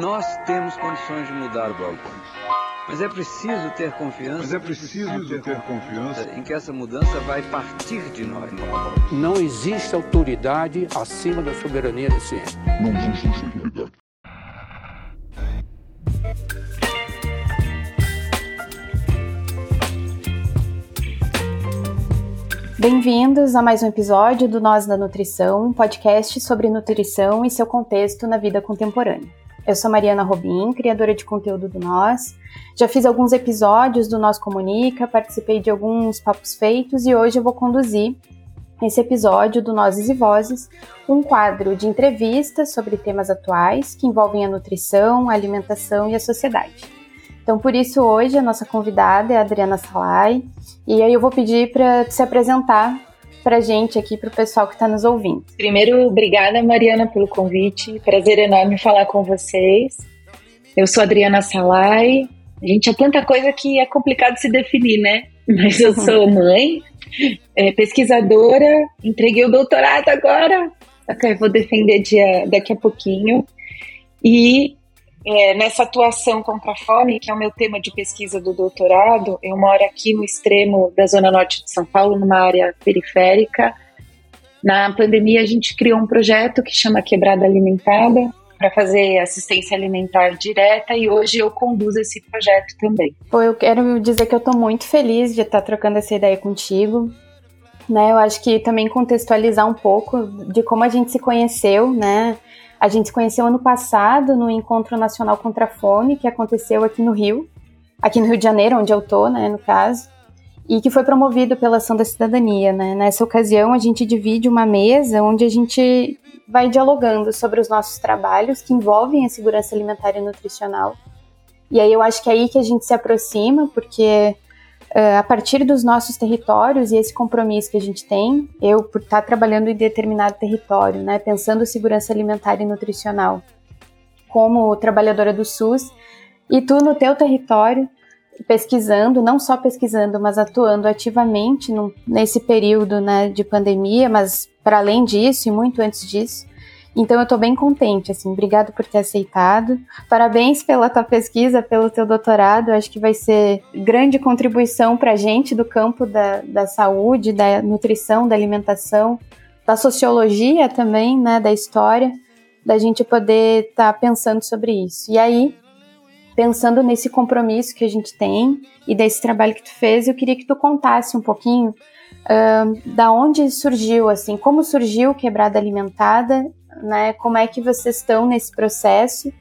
Nós temos condições de mudar o balcão. Mas é preciso ter confiança. Mas é preciso ter, ter confiança em que essa mudança vai partir de nós. Não existe autoridade acima da soberania da ciência. Não existe autoridade. Bem-vindos a mais um episódio do Nós da Nutrição, um podcast sobre nutrição e seu contexto na vida contemporânea. Eu sou Mariana Robin, criadora de conteúdo do Nós. Já fiz alguns episódios do Nós Comunica, participei de alguns papos feitos e hoje eu vou conduzir esse episódio do Nozes e Vozes, um quadro de entrevistas sobre temas atuais que envolvem a nutrição, a alimentação e a sociedade. Então, por isso, hoje a nossa convidada é a Adriana Salai, e aí eu vou pedir para se apresentar para a gente aqui, para o pessoal que está nos ouvindo. Primeiro, obrigada, Mariana, pelo convite. Prazer enorme falar com vocês. Eu sou Adriana Salai. A gente é tanta coisa que é complicado se definir, né? Mas eu sou mãe, é, pesquisadora, entreguei o doutorado agora, okay, vou defender dia, daqui a pouquinho. E é, nessa atuação contra a fome, que é o meu tema de pesquisa do doutorado, eu moro aqui no extremo da zona norte de São Paulo, numa área periférica. Na pandemia, a gente criou um projeto que chama Quebrada Alimentada, para fazer assistência alimentar direta e hoje eu conduzo esse projeto também. Pô, eu quero dizer que eu estou muito feliz de estar trocando essa ideia contigo. Né, eu acho que também contextualizar um pouco de como a gente se conheceu, né? A gente se conheceu ano passado no Encontro Nacional contra a Fome, que aconteceu aqui no Rio, aqui no Rio de Janeiro, onde eu tô, né, no caso, e que foi promovido pela Ação da Cidadania, né? Nessa ocasião, a gente divide uma mesa onde a gente vai dialogando sobre os nossos trabalhos que envolvem a segurança alimentar e nutricional. E aí eu acho que é aí que a gente se aproxima, porque a partir dos nossos territórios e esse compromisso que a gente tem, eu por estar trabalhando em determinado território, né, pensando segurança alimentar e nutricional, como trabalhadora do SUS, e tu no teu território pesquisando, não só pesquisando, mas atuando ativamente no, nesse período né, de pandemia, mas para além disso e muito antes disso, então eu estou bem contente, assim, obrigado por ter aceitado. Parabéns pela tua pesquisa, pelo teu doutorado. acho que vai ser grande contribuição para a gente do campo da, da saúde, da nutrição, da alimentação, da sociologia também, né, da história, da gente poder estar tá pensando sobre isso. E aí, pensando nesse compromisso que a gente tem e desse trabalho que tu fez, eu queria que tu contasse um pouquinho uh, da onde surgiu, assim, como surgiu Quebrada Alimentada né? Como é que vocês estão nesse processo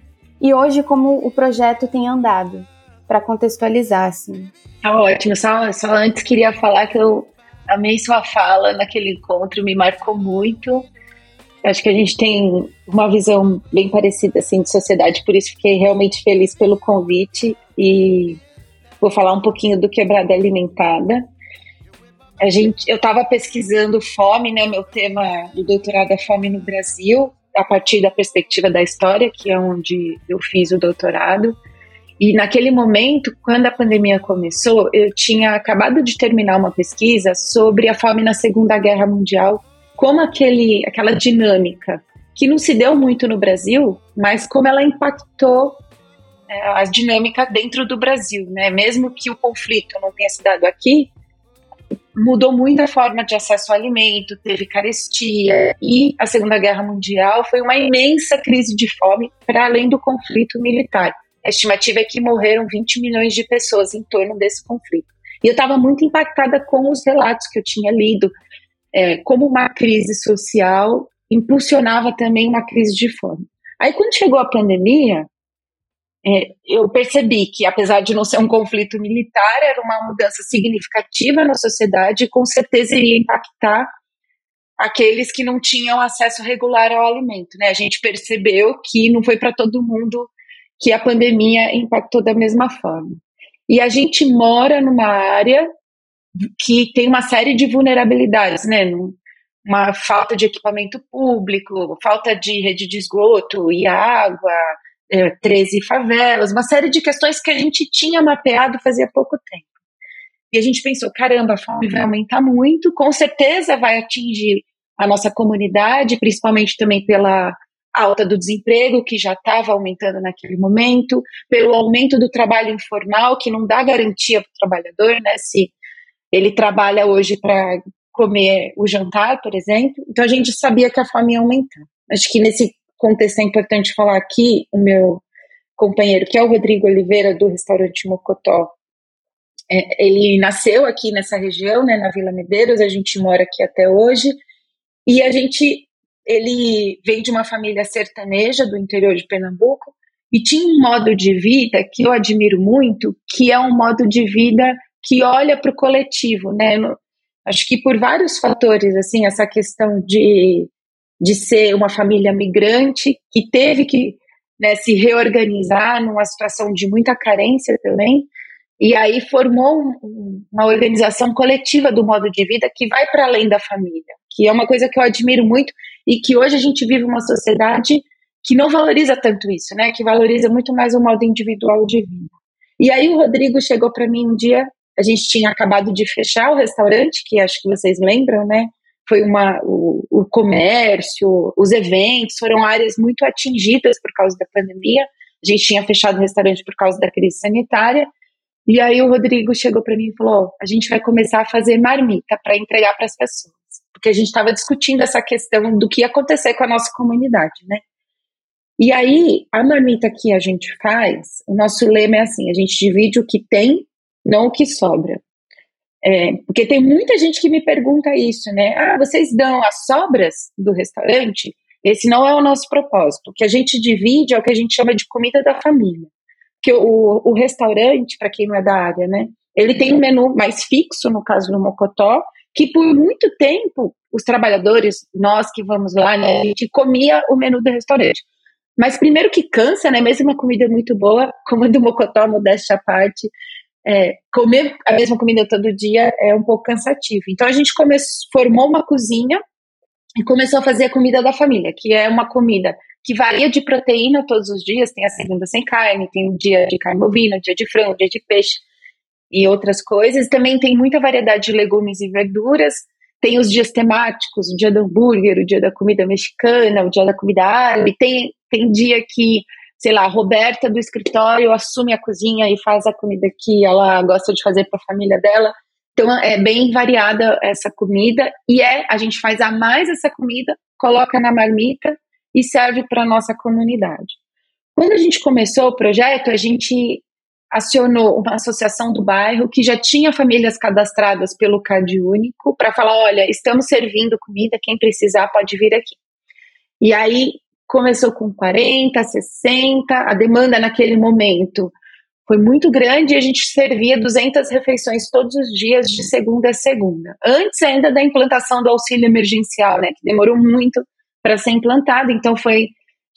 e hoje como o projeto tem andado para contextualizar, assim. Tá ótimo. Só, só antes queria falar que eu amei sua fala naquele encontro, me marcou muito. Acho que a gente tem uma visão bem parecida assim de sociedade, por isso fiquei realmente feliz pelo convite e vou falar um pouquinho do quebrada alimentada. A gente, eu estava pesquisando fome, né? Meu tema do doutorado é fome no Brasil, a partir da perspectiva da história, que é onde eu fiz o doutorado. E naquele momento, quando a pandemia começou, eu tinha acabado de terminar uma pesquisa sobre a fome na Segunda Guerra Mundial, como aquele, aquela dinâmica que não se deu muito no Brasil, mas como ela impactou é, a dinâmica dentro do Brasil, né? Mesmo que o conflito não tenha se dado aqui, mudou muito a forma de acesso ao alimento, teve carestia e a Segunda Guerra Mundial foi uma imensa crise de fome para além do conflito militar. A estimativa é que morreram 20 milhões de pessoas em torno desse conflito. E eu estava muito impactada com os relatos que eu tinha lido, é, como uma crise social impulsionava também uma crise de fome. Aí, quando chegou a pandemia, é, eu percebi que, apesar de não ser um conflito militar, era uma mudança significativa na sociedade e com certeza iria impactar aqueles que não tinham acesso regular ao alimento. Né? A gente percebeu que não foi para todo mundo que a pandemia impactou da mesma forma. E a gente mora numa área que tem uma série de vulnerabilidades, né? Uma falta de equipamento público, falta de rede de esgoto e água, é, 13 favelas, uma série de questões que a gente tinha mapeado fazia pouco tempo. E a gente pensou, caramba, a fome vai aumentar muito, com certeza vai atingir a nossa comunidade, principalmente também pela alta do desemprego, que já estava aumentando naquele momento, pelo aumento do trabalho informal, que não dá garantia para o trabalhador, né? Se ele trabalha hoje para comer o jantar, por exemplo. Então a gente sabia que a fome ia aumentar. Acho que nesse contexto é importante falar aqui o meu companheiro, que é o Rodrigo Oliveira, do restaurante Mocotó. É, ele nasceu aqui nessa região, né, na Vila Medeiros, a gente mora aqui até hoje, e a gente ele vem de uma família sertaneja do interior de Pernambuco e tinha um modo de vida que eu admiro muito, que é um modo de vida que olha para o coletivo, né? acho que por vários fatores, assim, essa questão de, de ser uma família migrante que teve que né, se reorganizar numa situação de muita carência também, e aí formou um, uma organização coletiva do modo de vida que vai para além da família, que é uma coisa que eu admiro muito e que hoje a gente vive uma sociedade que não valoriza tanto isso, né? Que valoriza muito mais o modo individual de vida. E aí o Rodrigo chegou para mim um dia, a gente tinha acabado de fechar o restaurante, que acho que vocês lembram, né? Foi uma o, o comércio, os eventos foram áreas muito atingidas por causa da pandemia. A gente tinha fechado o restaurante por causa da crise sanitária. E aí o Rodrigo chegou para mim e falou: "A gente vai começar a fazer marmita para entregar para as pessoas" porque a gente estava discutindo essa questão do que ia acontecer com a nossa comunidade, né? E aí, a marmita que a gente faz, o nosso lema é assim: a gente divide o que tem, não o que sobra. É, porque tem muita gente que me pergunta isso, né? Ah, vocês dão as sobras do restaurante? Esse não é o nosso propósito. O que a gente divide é o que a gente chama de comida da família. Que o, o restaurante, para quem não é da área, né? Ele tem um menu mais fixo, no caso do Mocotó, que por muito tempo os trabalhadores, nós que vamos lá, né, a gente comia o menu do restaurante. Mas primeiro que cansa, né? Mesmo uma comida muito boa, como a do Mocotó, modéstia à parte, é, comer a mesma comida todo dia é um pouco cansativo. Então a gente começou, formou uma cozinha e começou a fazer a comida da família, que é uma comida que varia de proteína todos os dias, tem a segunda sem carne, tem o dia de carne bovina, o dia de frango, o dia de peixe e outras coisas. Também tem muita variedade de legumes e verduras. Tem os dias temáticos, o dia do hambúrguer, o dia da comida mexicana, o dia da comida árabe. Tem, tem dia que, sei lá, Roberta do escritório assume a cozinha e faz a comida que ela gosta de fazer para a família dela. Então é bem variada essa comida e é a gente faz a mais essa comida, coloca na marmita e serve para nossa comunidade. Quando a gente começou o projeto, a gente acionou uma associação do bairro que já tinha famílias cadastradas pelo Cade Único para falar: olha, estamos servindo comida, quem precisar pode vir aqui. E aí começou com 40, 60, a demanda naquele momento foi muito grande e a gente servia 200 refeições todos os dias, de segunda a segunda. Antes ainda da implantação do auxílio emergencial, né, que demorou muito para ser implantado, então foi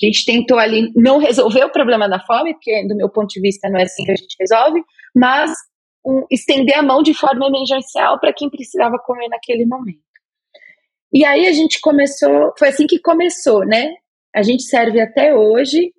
a gente tentou ali não resolver o problema da fome, porque do meu ponto de vista não é assim que a gente resolve, mas um, estender a mão de forma emergencial para quem precisava comer naquele momento. E aí a gente começou, foi assim que começou, né? A gente serve até hoje.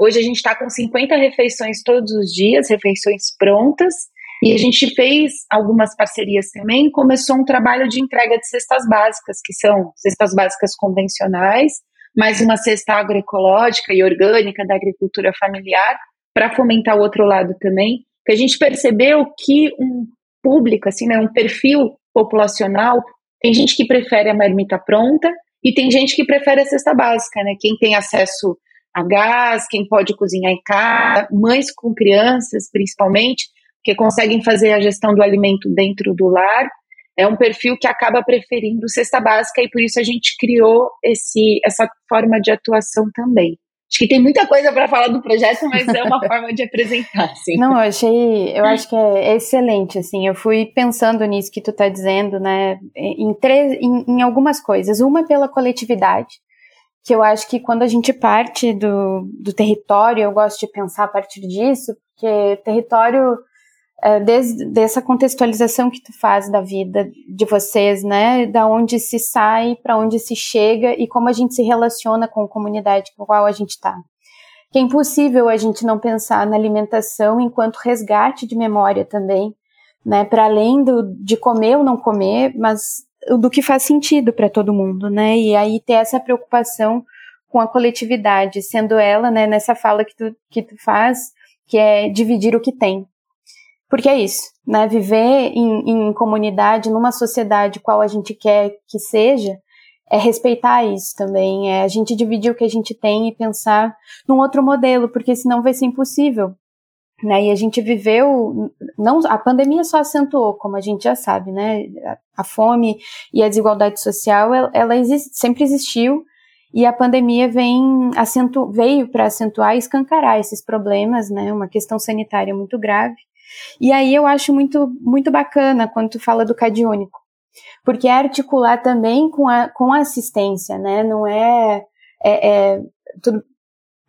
Hoje a gente está com 50 refeições todos os dias, refeições prontas. E a gente fez algumas parcerias também. Começou um trabalho de entrega de cestas básicas, que são cestas básicas convencionais, mais uma cesta agroecológica e orgânica da agricultura familiar, para fomentar o outro lado também, que a gente percebeu que um público, assim, né, um perfil populacional, tem gente que prefere a marmita pronta e tem gente que prefere a cesta básica, né? Quem tem acesso a gás, quem pode cozinhar em casa, mães com crianças, principalmente, que conseguem fazer a gestão do alimento dentro do lar é um perfil que acaba preferindo cesta básica e por isso a gente criou esse, essa forma de atuação também. Acho que tem muita coisa para falar do projeto, mas é uma forma de apresentar, assim. Não, eu achei, eu acho que é excelente, assim, eu fui pensando nisso que tu está dizendo, né, em, três, em, em algumas coisas. Uma pela coletividade, que eu acho que quando a gente parte do, do território, eu gosto de pensar a partir disso, porque território é, desde dessa contextualização que tu faz da vida de vocês, né, da onde se sai, para onde se chega e como a gente se relaciona com a comunidade com a qual a gente está. Que é impossível a gente não pensar na alimentação enquanto resgate de memória também, né, para além do, de comer ou não comer, mas do que faz sentido para todo mundo, né, e aí ter essa preocupação com a coletividade, sendo ela, né, nessa fala que tu, que tu faz, que é dividir o que tem. Porque é isso, né? Viver em, em comunidade, numa sociedade qual a gente quer que seja, é respeitar isso também, é a gente dividir o que a gente tem e pensar num outro modelo, porque senão vai ser impossível. Né? E a gente viveu, não, a pandemia só acentuou, como a gente já sabe, né? A, fome e a desigualdade social, ela, ela existe, sempre existiu, e a pandemia vem acentu, veio para acentuar e escancarar esses problemas, né? Uma questão sanitária muito grave. E aí eu acho muito, muito bacana quando tu fala do CAD único, porque é articular também com a, com a assistência, né? Não é, é, é tudo,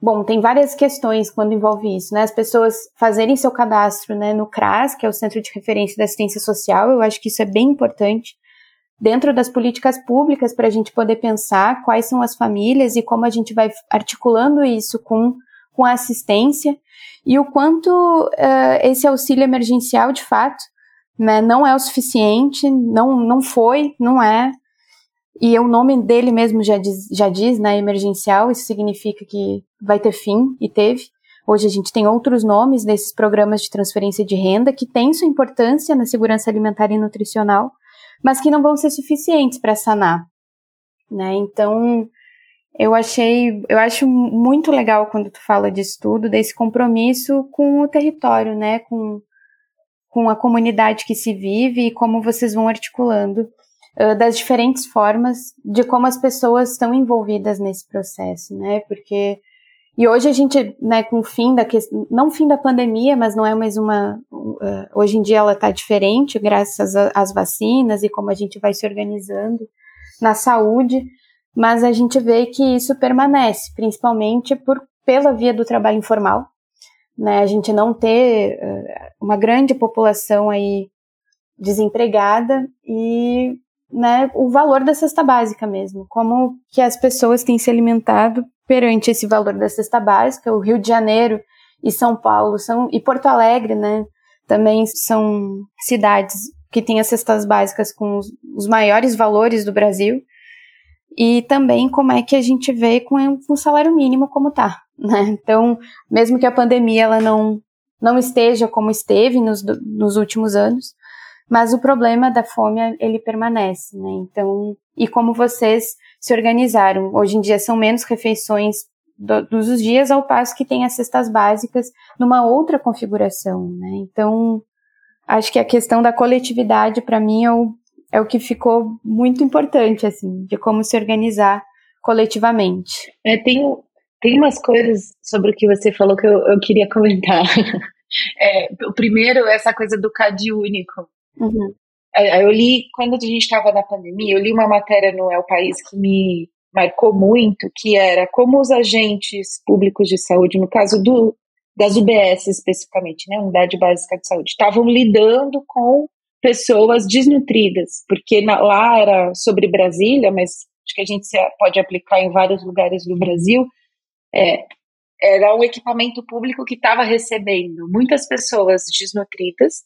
Bom, tem várias questões quando envolve isso, né? As pessoas fazerem seu cadastro né, no CRAS, que é o Centro de Referência da Assistência Social, eu acho que isso é bem importante dentro das políticas públicas para a gente poder pensar quais são as famílias e como a gente vai articulando isso com, com a assistência e o quanto uh, esse auxílio emergencial, de fato, né, não é o suficiente, não, não foi, não é, e o nome dele mesmo já diz, já diz, né, emergencial, isso significa que vai ter fim, e teve. Hoje a gente tem outros nomes desses programas de transferência de renda que têm sua importância na segurança alimentar e nutricional, mas que não vão ser suficientes para sanar, né? Então, eu achei, eu acho muito legal quando tu fala disso tudo, desse compromisso com o território, né, com com a comunidade que se vive e como vocês vão articulando uh, das diferentes formas de como as pessoas estão envolvidas nesse processo, né? Porque e hoje a gente, né, com o fim da questão, não fim da pandemia, mas não é mais uma. Uh, hoje em dia ela está diferente, graças às vacinas e como a gente vai se organizando na saúde, mas a gente vê que isso permanece, principalmente por, pela via do trabalho informal, né, a gente não ter uh, uma grande população aí desempregada e né, o valor da cesta básica mesmo, como que as pessoas têm se alimentado perante esse valor da cesta básica. O Rio de Janeiro e São Paulo são e Porto Alegre, né, também são cidades que têm as cestas básicas com os, os maiores valores do Brasil. E também como é que a gente vê com o salário mínimo como tá, né? Então, mesmo que a pandemia ela não não esteja como esteve nos, nos últimos anos, mas o problema da fome ele permanece, né? Então, e como vocês se organizaram? Hoje em dia são menos refeições do, dos os dias, ao passo que tem as cestas básicas numa outra configuração, né? Então, acho que a questão da coletividade para mim é o, é o que ficou muito importante, assim, de como se organizar coletivamente. É, tem, tem umas coisas sobre o que você falou que eu, eu queria comentar. É, o primeiro, essa coisa do CAD único. Uhum. Eu li, quando a gente estava na pandemia, eu li uma matéria no El País que me marcou muito, que era como os agentes públicos de saúde, no caso do, das UBS especificamente, né, Unidade Básica de Saúde, estavam lidando com pessoas desnutridas, porque na, lá era sobre Brasília, mas acho que a gente pode aplicar em vários lugares do Brasil, é, era um equipamento público que estava recebendo muitas pessoas desnutridas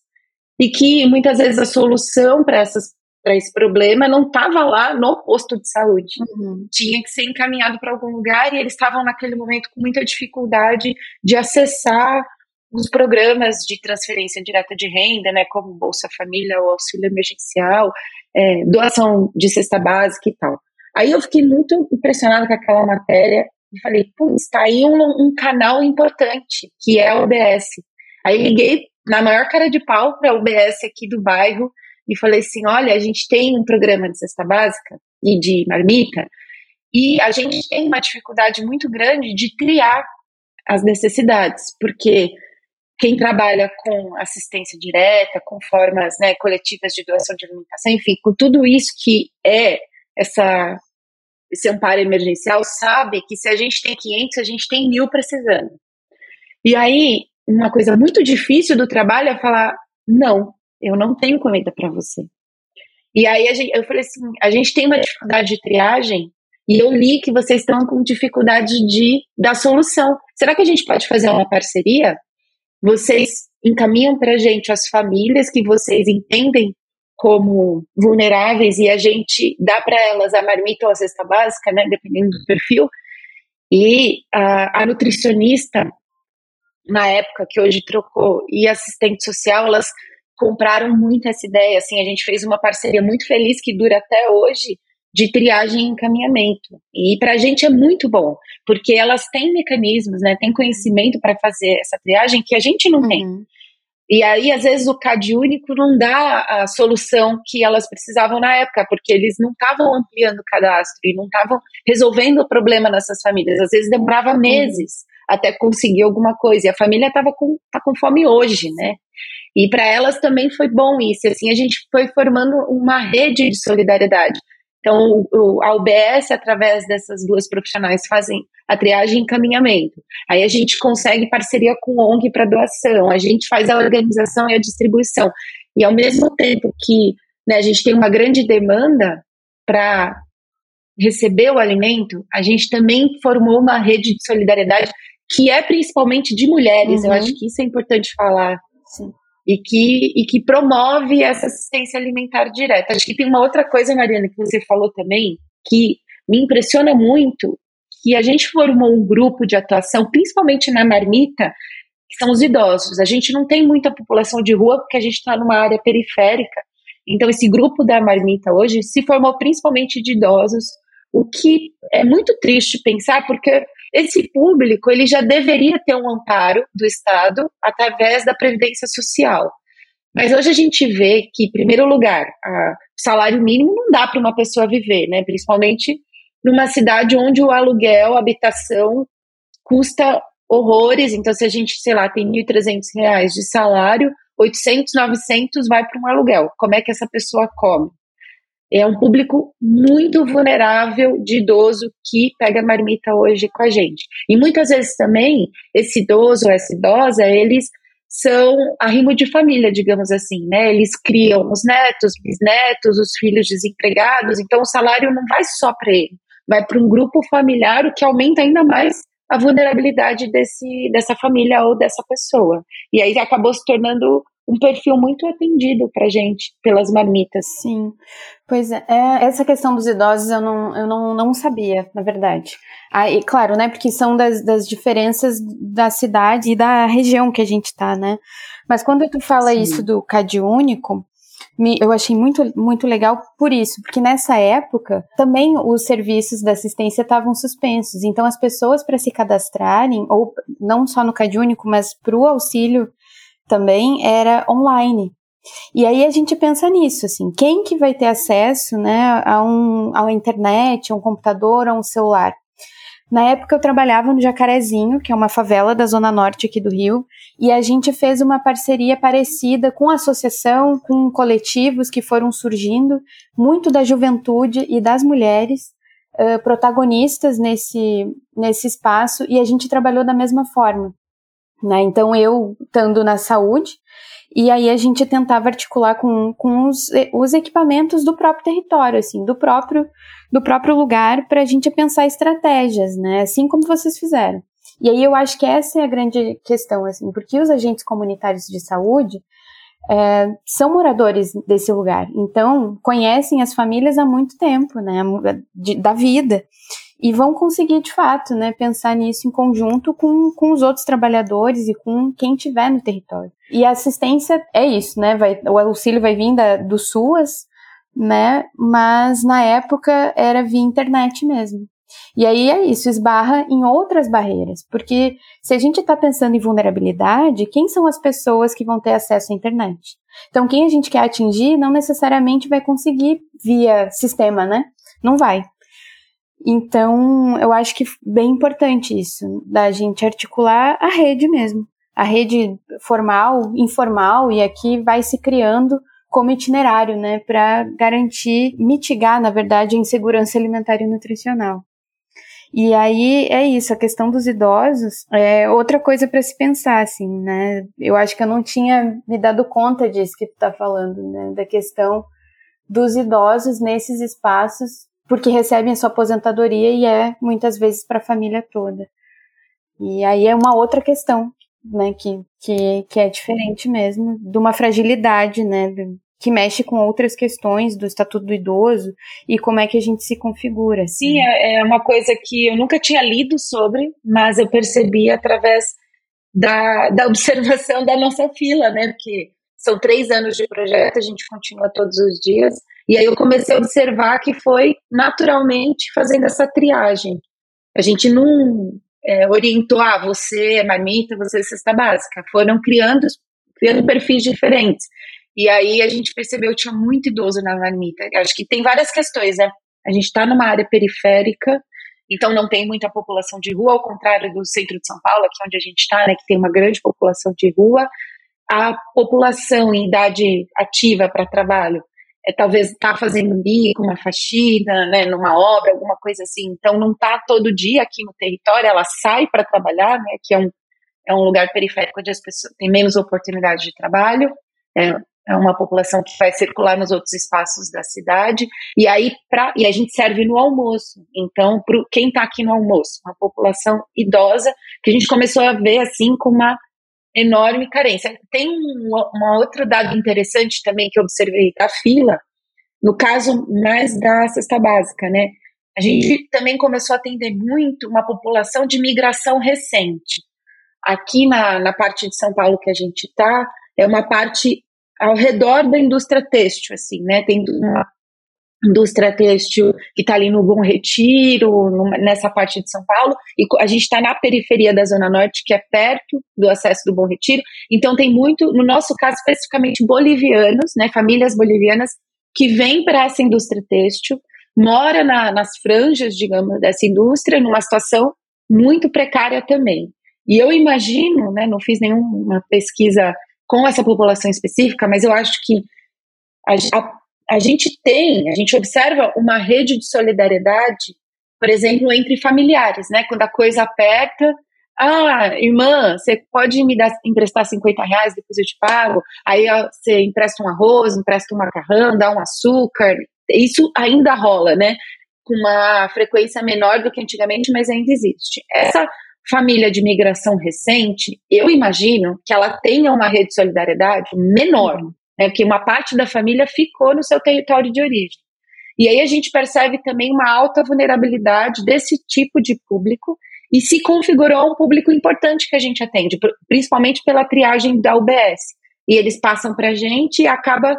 e que muitas vezes a solução para essas para esse problema não estava lá no posto de saúde. Uhum. Tinha que ser encaminhado para algum lugar e eles estavam naquele momento com muita dificuldade de acessar os programas de transferência direta de renda, né, como Bolsa Família ou auxílio emergencial, é, doação de cesta básica e tal. Aí eu fiquei muito impressionada com aquela matéria e falei, pô, está aí um, um canal importante, que é a OBS. Aí liguei na maior cara de pau para a UBS aqui do bairro e falei assim: olha, a gente tem um programa de cesta básica e de marmita, e a gente tem uma dificuldade muito grande de triar as necessidades, porque quem trabalha com assistência direta, com formas né, coletivas de doação de alimentação, enfim, com tudo isso que é essa, esse amparo emergencial, sabe que se a gente tem 500, a gente tem mil precisando. E aí, uma coisa muito difícil do trabalho é falar: não, eu não tenho comida para você. E aí gente, eu falei assim: a gente tem uma dificuldade de triagem e eu li que vocês estão com dificuldade de dar solução. Será que a gente pode fazer uma parceria? Vocês encaminham para a gente as famílias que vocês entendem como vulneráveis e a gente dá para elas a marmita ou a cesta básica, né, dependendo do perfil, E a, a nutricionista, na época que hoje trocou, e assistente social, elas compraram muito essa ideia. Assim, a gente fez uma parceria muito feliz que dura até hoje de triagem e encaminhamento. E para a gente é muito bom, porque elas têm mecanismos, né, têm conhecimento para fazer essa triagem que a gente não uhum. tem. E aí, às vezes, o CAD único não dá a solução que elas precisavam na época, porque eles não estavam ampliando o cadastro e não estavam resolvendo o problema nessas famílias. Às vezes demorava uhum. meses até conseguir alguma coisa. E a família estava com, tá com fome hoje, né? E para elas também foi bom isso. Assim, a gente foi formando uma rede de solidariedade. Então, o, a UBS, através dessas duas profissionais, fazem a triagem e encaminhamento. Aí a gente consegue parceria com ONG para doação, a gente faz a organização e a distribuição. E ao mesmo tempo que né, a gente tem uma grande demanda para receber o alimento, a gente também formou uma rede de solidariedade que é principalmente de mulheres. Uhum. Eu acho que isso é importante falar. Sim e que, e que promove essa assistência alimentar direta. Acho que tem uma outra coisa, Mariana, que você falou também, que me impressiona muito, que a gente formou um grupo de atuação, principalmente na marmita, que são os idosos. A gente não tem muita população de rua porque a gente está numa área periférica. Então, esse grupo da marmita hoje se formou principalmente de idosos, o que é muito triste pensar, porque esse público ele já deveria ter um amparo do Estado através da Previdência Social. Mas hoje a gente vê que, em primeiro lugar, o salário mínimo não dá para uma pessoa viver, né? principalmente numa cidade onde o aluguel, a habitação custa horrores. Então, se a gente, sei lá, tem R$ 1.300 de salário, 800, 900 vai para um aluguel. Como é que essa pessoa come? É um público muito vulnerável de idoso que pega marmita hoje com a gente. E muitas vezes também, esse idoso ou essa idosa, eles são arrimo de família, digamos assim, né? Eles criam os netos, bisnetos, os filhos desempregados, então o salário não vai só para ele, vai para um grupo familiar, o que aumenta ainda mais a vulnerabilidade desse, dessa família ou dessa pessoa. E aí acabou se tornando um perfil muito atendido para gente pelas marmitas. Sim, pois é, é, essa questão dos idosos eu não, eu não, não sabia, na verdade. Ah, e claro, né, porque são das, das diferenças da cidade e da região que a gente tá, né. Mas quando tu fala Sim. isso do CAD único, me, eu achei muito, muito legal por isso, porque nessa época também os serviços da assistência estavam suspensos. Então as pessoas para se cadastrarem, ou não só no CAD único, mas para o auxílio também era online. E aí a gente pensa nisso, assim, quem que vai ter acesso, né, a um, a uma internet, a um computador, a um celular? Na época eu trabalhava no Jacarezinho, que é uma favela da zona norte aqui do Rio, e a gente fez uma parceria parecida com associação, com coletivos que foram surgindo, muito da juventude e das mulheres, uh, protagonistas nesse, nesse espaço, e a gente trabalhou da mesma forma. Né? Então, eu estando na saúde, e aí a gente tentava articular com, com os, os equipamentos do próprio território, assim, do próprio, do próprio lugar, para a gente pensar estratégias, né? Assim como vocês fizeram. E aí eu acho que essa é a grande questão, assim, porque os agentes comunitários de saúde é, são moradores desse lugar, então conhecem as famílias há muito tempo, né, de, da vida e vão conseguir de fato, né, pensar nisso em conjunto com, com os outros trabalhadores e com quem tiver no território. E a assistência é isso, né, vai, o auxílio vai vir da, do SUAS, né, mas na época era via internet mesmo. E aí é isso, esbarra em outras barreiras, porque se a gente está pensando em vulnerabilidade, quem são as pessoas que vão ter acesso à internet? Então, quem a gente quer atingir não necessariamente vai conseguir via sistema, né? Não vai. Então, eu acho que bem importante isso, da gente articular a rede mesmo. A rede formal, informal, e aqui vai se criando como itinerário, né, para garantir, mitigar, na verdade, a insegurança alimentar e nutricional. E aí é isso, a questão dos idosos é outra coisa para se pensar, assim, né? Eu acho que eu não tinha me dado conta disso que tu tá falando, né? Da questão dos idosos nesses espaços porque recebem a sua aposentadoria e é muitas vezes para a família toda. E aí é uma outra questão, né, que, que, que é diferente mesmo, de uma fragilidade, né, que mexe com outras questões do Estatuto do Idoso e como é que a gente se configura. Assim. Sim, é, é uma coisa que eu nunca tinha lido sobre, mas eu percebi através da, da observação da nossa fila, né? Porque são três anos de projeto, a gente continua todos os dias. E aí eu comecei a observar que foi naturalmente fazendo essa triagem. A gente não é, orientou, ah, você é marmita, você é cesta básica. Foram criando, criando perfis diferentes. E aí a gente percebeu que tinha muito idoso na marmita. Acho que tem várias questões, né? A gente está numa área periférica, então não tem muita população de rua, ao contrário do centro de São Paulo, aqui onde a gente está, né, que tem uma grande população de rua. A população em idade ativa para trabalho é, talvez está fazendo bico, uma faxina, né, numa obra, alguma coisa assim. Então não está todo dia aqui no território, ela sai para trabalhar, né, que é um, é um lugar periférico onde as pessoas têm menos oportunidade de trabalho. É, é uma população que vai circular nos outros espaços da cidade, e aí pra, e a gente serve no almoço. Então, pro, quem está aqui no almoço? Uma população idosa, que a gente começou a ver assim com uma enorme carência. Tem um, um outro dado interessante também que eu observei da fila, no caso mais da cesta básica, né? A gente também começou a atender muito uma população de migração recente. Aqui na, na parte de São Paulo que a gente está, é uma parte ao redor da indústria têxtil, assim, né? Tem uma indústria têxtil que está ali no Bom Retiro, nessa parte de São Paulo, e a gente está na periferia da Zona Norte, que é perto do acesso do Bom Retiro, então tem muito, no nosso caso especificamente, bolivianos, né, famílias bolivianas, que vêm para essa indústria têxtil, mora na, nas franjas, digamos, dessa indústria, numa situação muito precária também. E eu imagino, né, não fiz nenhuma pesquisa com essa população específica, mas eu acho que a, a, a gente tem, a gente observa uma rede de solidariedade, por exemplo, entre familiares, né? Quando a coisa aperta, ah, irmã, você pode me dar, emprestar 50 reais, depois eu te pago. Aí você empresta um arroz, empresta um macarrão, dá um açúcar. Isso ainda rola, né? Com uma frequência menor do que antigamente, mas ainda existe. Essa família de migração recente, eu imagino que ela tenha uma rede de solidariedade menor, né, porque uma parte da família ficou no seu território de origem. E aí a gente percebe também uma alta vulnerabilidade desse tipo de público e se configurou um público importante que a gente atende, principalmente pela triagem da UBS. E eles passam para a gente e acaba,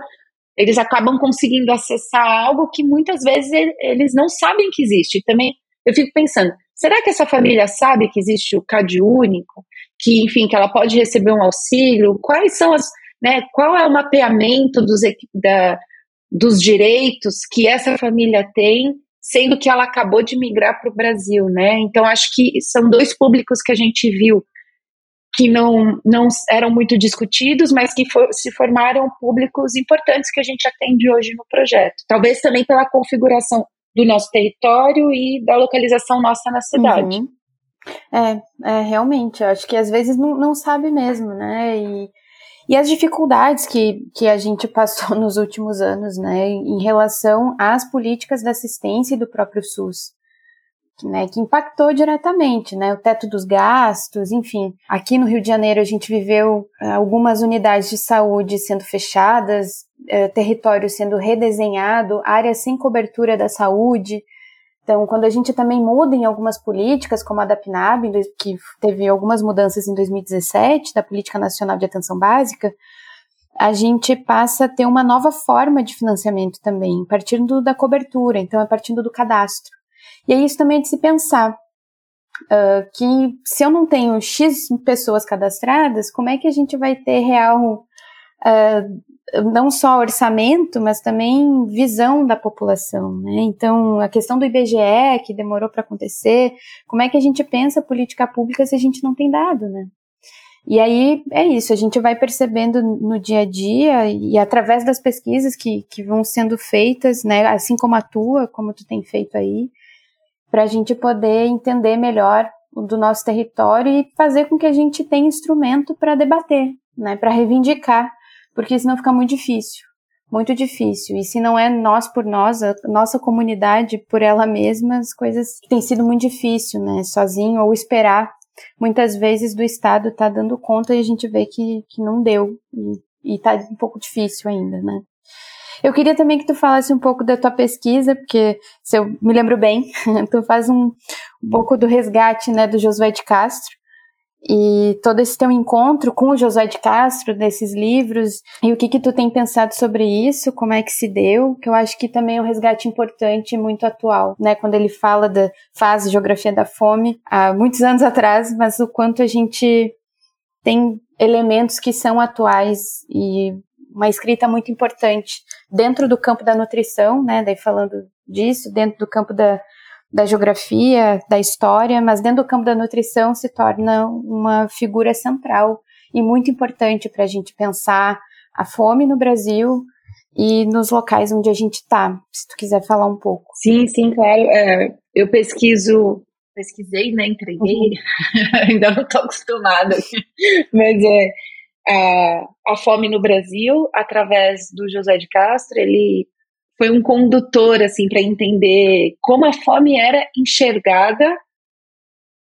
eles acabam conseguindo acessar algo que muitas vezes eles não sabem que existe. Também eu fico pensando, Será que essa família sabe que existe o CAD único? Que, enfim, que ela pode receber um auxílio? Quais são as, né, qual é o mapeamento dos, da, dos direitos que essa família tem, sendo que ela acabou de migrar para o Brasil, né? Então, acho que são dois públicos que a gente viu que não, não eram muito discutidos, mas que for, se formaram públicos importantes que a gente atende hoje no projeto. Talvez também pela configuração do nosso território e da localização nossa na cidade. Uhum. É, é, realmente, eu acho que às vezes não, não sabe mesmo, né? E, e as dificuldades que, que a gente passou nos últimos anos, né, em relação às políticas de assistência e do próprio SUS. Né, que impactou diretamente, né, o teto dos gastos, enfim. Aqui no Rio de Janeiro a gente viveu uh, algumas unidades de saúde sendo fechadas, uh, território sendo redesenhado, áreas sem cobertura da saúde. Então, quando a gente também muda em algumas políticas, como a da PNAB, que teve algumas mudanças em 2017, da Política Nacional de Atenção Básica, a gente passa a ter uma nova forma de financiamento também, partindo da cobertura, então é partindo do cadastro. E é isso também de se pensar, uh, que se eu não tenho X pessoas cadastradas, como é que a gente vai ter real uh, não só orçamento, mas também visão da população, né? Então, a questão do IBGE, que demorou para acontecer, como é que a gente pensa política pública se a gente não tem dado, né? E aí é isso, a gente vai percebendo no dia a dia e através das pesquisas que, que vão sendo feitas, né, assim como a tua, como tu tem feito aí, para a gente poder entender melhor do nosso território e fazer com que a gente tenha instrumento para debater, né, para reivindicar porque senão fica muito difícil, muito difícil. E se não é nós por nós, a nossa comunidade por ela mesma, as coisas têm sido muito difícil, né? Sozinho ou esperar. Muitas vezes do Estado tá dando conta e a gente vê que, que não deu e, e tá um pouco difícil ainda, né? Eu queria também que tu falasse um pouco da tua pesquisa, porque se eu me lembro bem, tu faz um, um pouco do resgate né, do Josué de Castro e todo esse teu encontro com o Josué de Castro, desses livros, e o que que tu tem pensado sobre isso, como é que se deu, que eu acho que também é um resgate importante e muito atual, né, quando ele fala da fase Geografia da Fome, há muitos anos atrás, mas o quanto a gente tem elementos que são atuais e uma escrita muito importante dentro do campo da nutrição, né, daí falando disso, dentro do campo da da geografia, da história, mas dentro do campo da nutrição se torna uma figura central e muito importante para a gente pensar a fome no Brasil e nos locais onde a gente está. Se tu quiser falar um pouco. Sim, sim, claro. É, eu pesquiso, pesquisei, né? Entreguei. Uhum. Ainda não estou acostumada, mas é a, a fome no Brasil através do José de Castro. Ele foi um condutor assim para entender como a fome era enxergada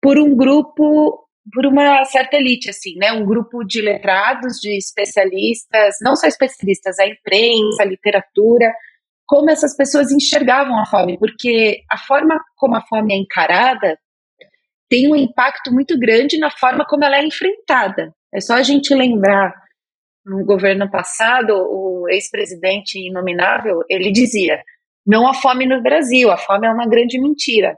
por um grupo, por uma certa elite assim, né? Um grupo de letrados, de especialistas, não só especialistas, a imprensa, a literatura, como essas pessoas enxergavam a fome, porque a forma como a fome é encarada tem um impacto muito grande na forma como ela é enfrentada. É só a gente lembrar no governo passado, o ex-presidente inominável, ele dizia: não há fome no Brasil, a fome é uma grande mentira.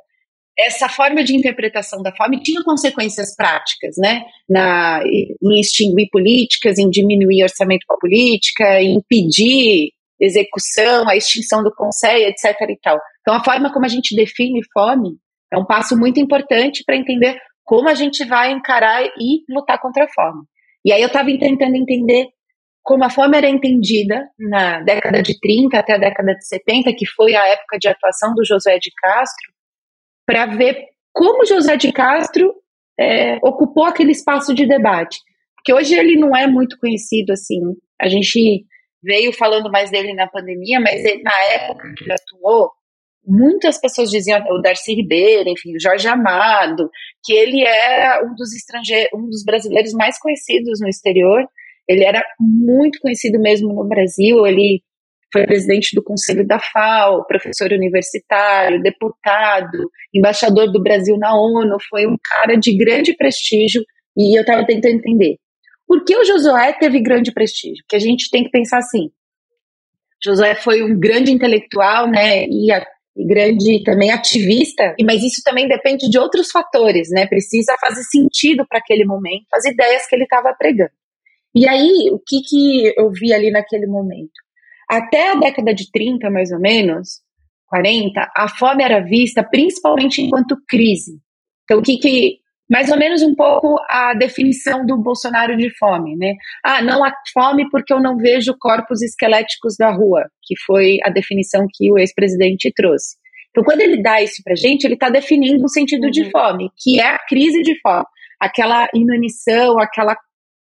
Essa forma de interpretação da fome tinha consequências práticas, né? Na, em extinguir políticas, em diminuir orçamento para política, em impedir execução, a extinção do conselho, etc. E tal. Então, a forma como a gente define fome é um passo muito importante para entender como a gente vai encarar e lutar contra a fome. E aí eu estava tentando entender como a fome era entendida na década de 30 até a década de 70, que foi a época de atuação do José de Castro, para ver como José de Castro é, ocupou aquele espaço de debate. Porque hoje ele não é muito conhecido assim. A gente veio falando mais dele na pandemia, mas ele, na época que ele atuou, muitas pessoas diziam, o Darcy Ribeiro, enfim, o Jorge Amado, que ele era um dos estrangeiros, um dos brasileiros mais conhecidos no exterior ele era muito conhecido mesmo no Brasil, ele foi presidente do Conselho da FAO, professor universitário, deputado, embaixador do Brasil na ONU, foi um cara de grande prestígio e eu estava tentando entender. Por que o Josué teve grande prestígio? Porque a gente tem que pensar assim, Josué foi um grande intelectual, né, e, a, e grande também ativista, mas isso também depende de outros fatores, né, precisa fazer sentido para aquele momento, as ideias que ele estava pregando. E aí, o que, que eu vi ali naquele momento? Até a década de 30, mais ou menos, 40, a fome era vista principalmente enquanto crise. Então, o que, que mais ou menos um pouco a definição do Bolsonaro de fome, né? Ah, não há fome porque eu não vejo corpos esqueléticos da rua, que foi a definição que o ex-presidente trouxe. Então, quando ele dá isso pra gente, ele está definindo um sentido uhum. de fome, que é a crise de fome, aquela inanição, aquela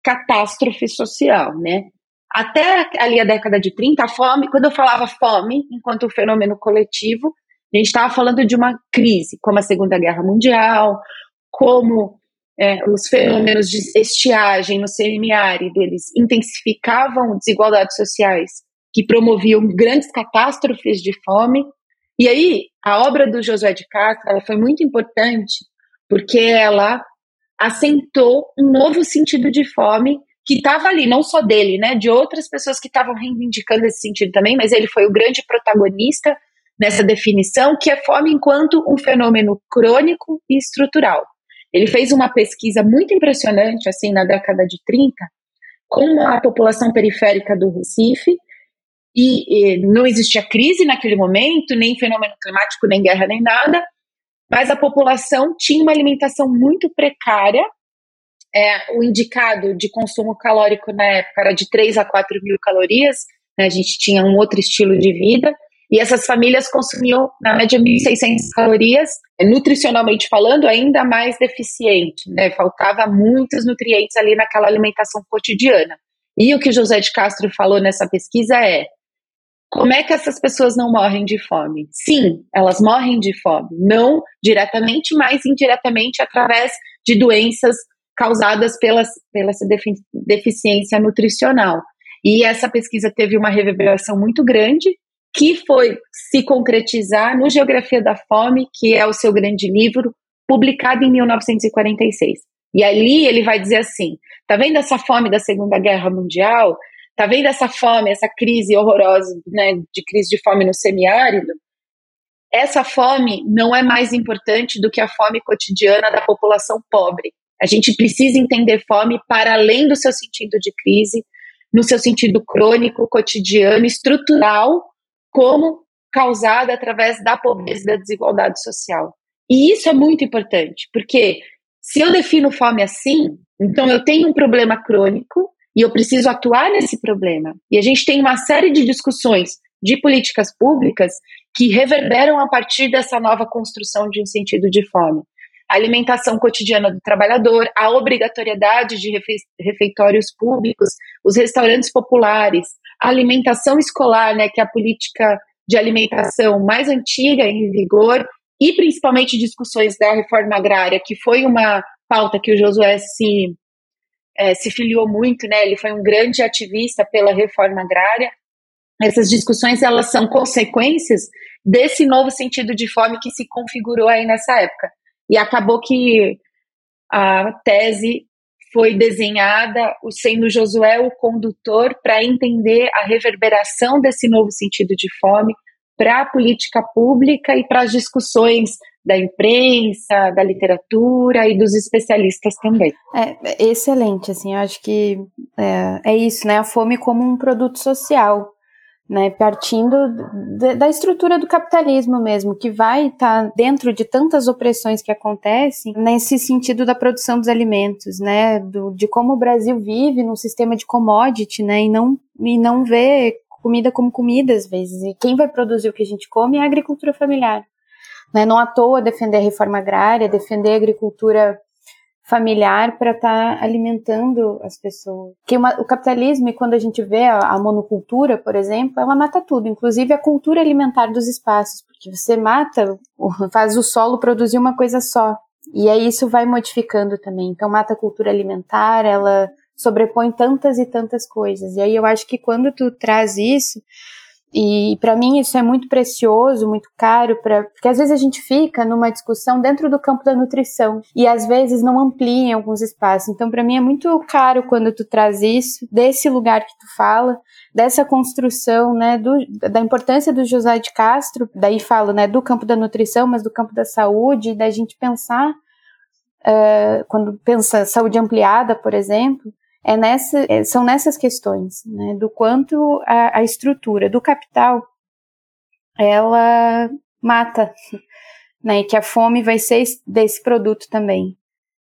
catástrofe social, né? Até ali a década de 30, a fome, quando eu falava fome, enquanto fenômeno coletivo, a gente estava falando de uma crise, como a Segunda Guerra Mundial, como é, os fenômenos de estiagem no semiárido, eles intensificavam desigualdades sociais que promoviam grandes catástrofes de fome. E aí, a obra do Josué de Castro ela foi muito importante porque ela assentou um novo sentido de fome que estava ali, não só dele, né, de outras pessoas que estavam reivindicando esse sentido também, mas ele foi o grande protagonista nessa definição, que é fome enquanto um fenômeno crônico e estrutural. Ele fez uma pesquisa muito impressionante, assim, na década de 30, com a população periférica do Recife, e, e não existia crise naquele momento, nem fenômeno climático, nem guerra, nem nada, mas a população tinha uma alimentação muito precária. É, o indicado de consumo calórico na época era de 3 a 4 mil calorias, né, a gente tinha um outro estilo de vida, e essas famílias consumiam, na média, 1.600 calorias, nutricionalmente falando, ainda mais deficiente, né, faltava muitos nutrientes ali naquela alimentação cotidiana. E o que José de Castro falou nessa pesquisa é: como é que essas pessoas não morrem de fome? Sim, elas morrem de fome, não diretamente, mas indiretamente através de doenças causadas pela, pela essa deficiência nutricional. E essa pesquisa teve uma reverberação muito grande, que foi se concretizar no Geografia da Fome, que é o seu grande livro, publicado em 1946. E ali ele vai dizer assim: tá vendo essa fome da Segunda Guerra Mundial? Tá vendo essa fome, essa crise horrorosa, né, de crise de fome no semiárido? Essa fome não é mais importante do que a fome cotidiana da população pobre. A gente precisa entender fome para além do seu sentido de crise, no seu sentido crônico, cotidiano, estrutural, como causada através da pobreza e da desigualdade social. E isso é muito importante, porque se eu defino fome assim, então eu tenho um problema crônico e eu preciso atuar nesse problema. E a gente tem uma série de discussões de políticas públicas que reverberam a partir dessa nova construção de um sentido de fome. A alimentação cotidiana do trabalhador, a obrigatoriedade de refeitórios públicos, os restaurantes populares, a alimentação escolar, né, que é a política de alimentação mais antiga em vigor, e principalmente discussões da reforma agrária, que foi uma pauta que o Josué se, é, se filiou muito, né? Ele foi um grande ativista pela reforma agrária. Essas discussões elas são consequências desse novo sentido de fome que se configurou aí nessa época. E acabou que a tese foi desenhada sendo Josué o condutor para entender a reverberação desse novo sentido de fome para a política pública e para as discussões da imprensa, da literatura e dos especialistas também. É, excelente, assim, eu acho que é, é isso, né, a fome como um produto social, né, partindo da estrutura do capitalismo mesmo, que vai estar tá dentro de tantas opressões que acontecem nesse sentido da produção dos alimentos, né, do, de como o Brasil vive num sistema de commodity, né, e não, e não vê comida como comida às vezes. E quem vai produzir o que a gente come é a agricultura familiar. Né? Não à toa defender a reforma agrária, defender a agricultura familiar para estar tá alimentando as pessoas. Que uma, o capitalismo, quando a gente vê a, a, monocultura, por exemplo, ela mata tudo, inclusive a cultura alimentar dos espaços, porque você mata, faz o solo produzir uma coisa só. E aí isso vai modificando também. Então mata a cultura alimentar, ela sobrepõe tantas e tantas coisas. E aí eu acho que quando tu traz isso, e para mim isso é muito precioso, muito caro, pra, porque às vezes a gente fica numa discussão dentro do campo da nutrição e às vezes não amplia em alguns espaços. Então para mim é muito caro quando tu traz isso, desse lugar que tu fala, dessa construção, né, do, da importância do José de Castro, daí falo, né, do campo da nutrição, mas do campo da saúde, da gente pensar, uh, quando pensa saúde ampliada, por exemplo, é nessa, é, são nessas questões, né, do quanto a, a estrutura do capital ela mata, né, e que a fome vai ser desse produto também.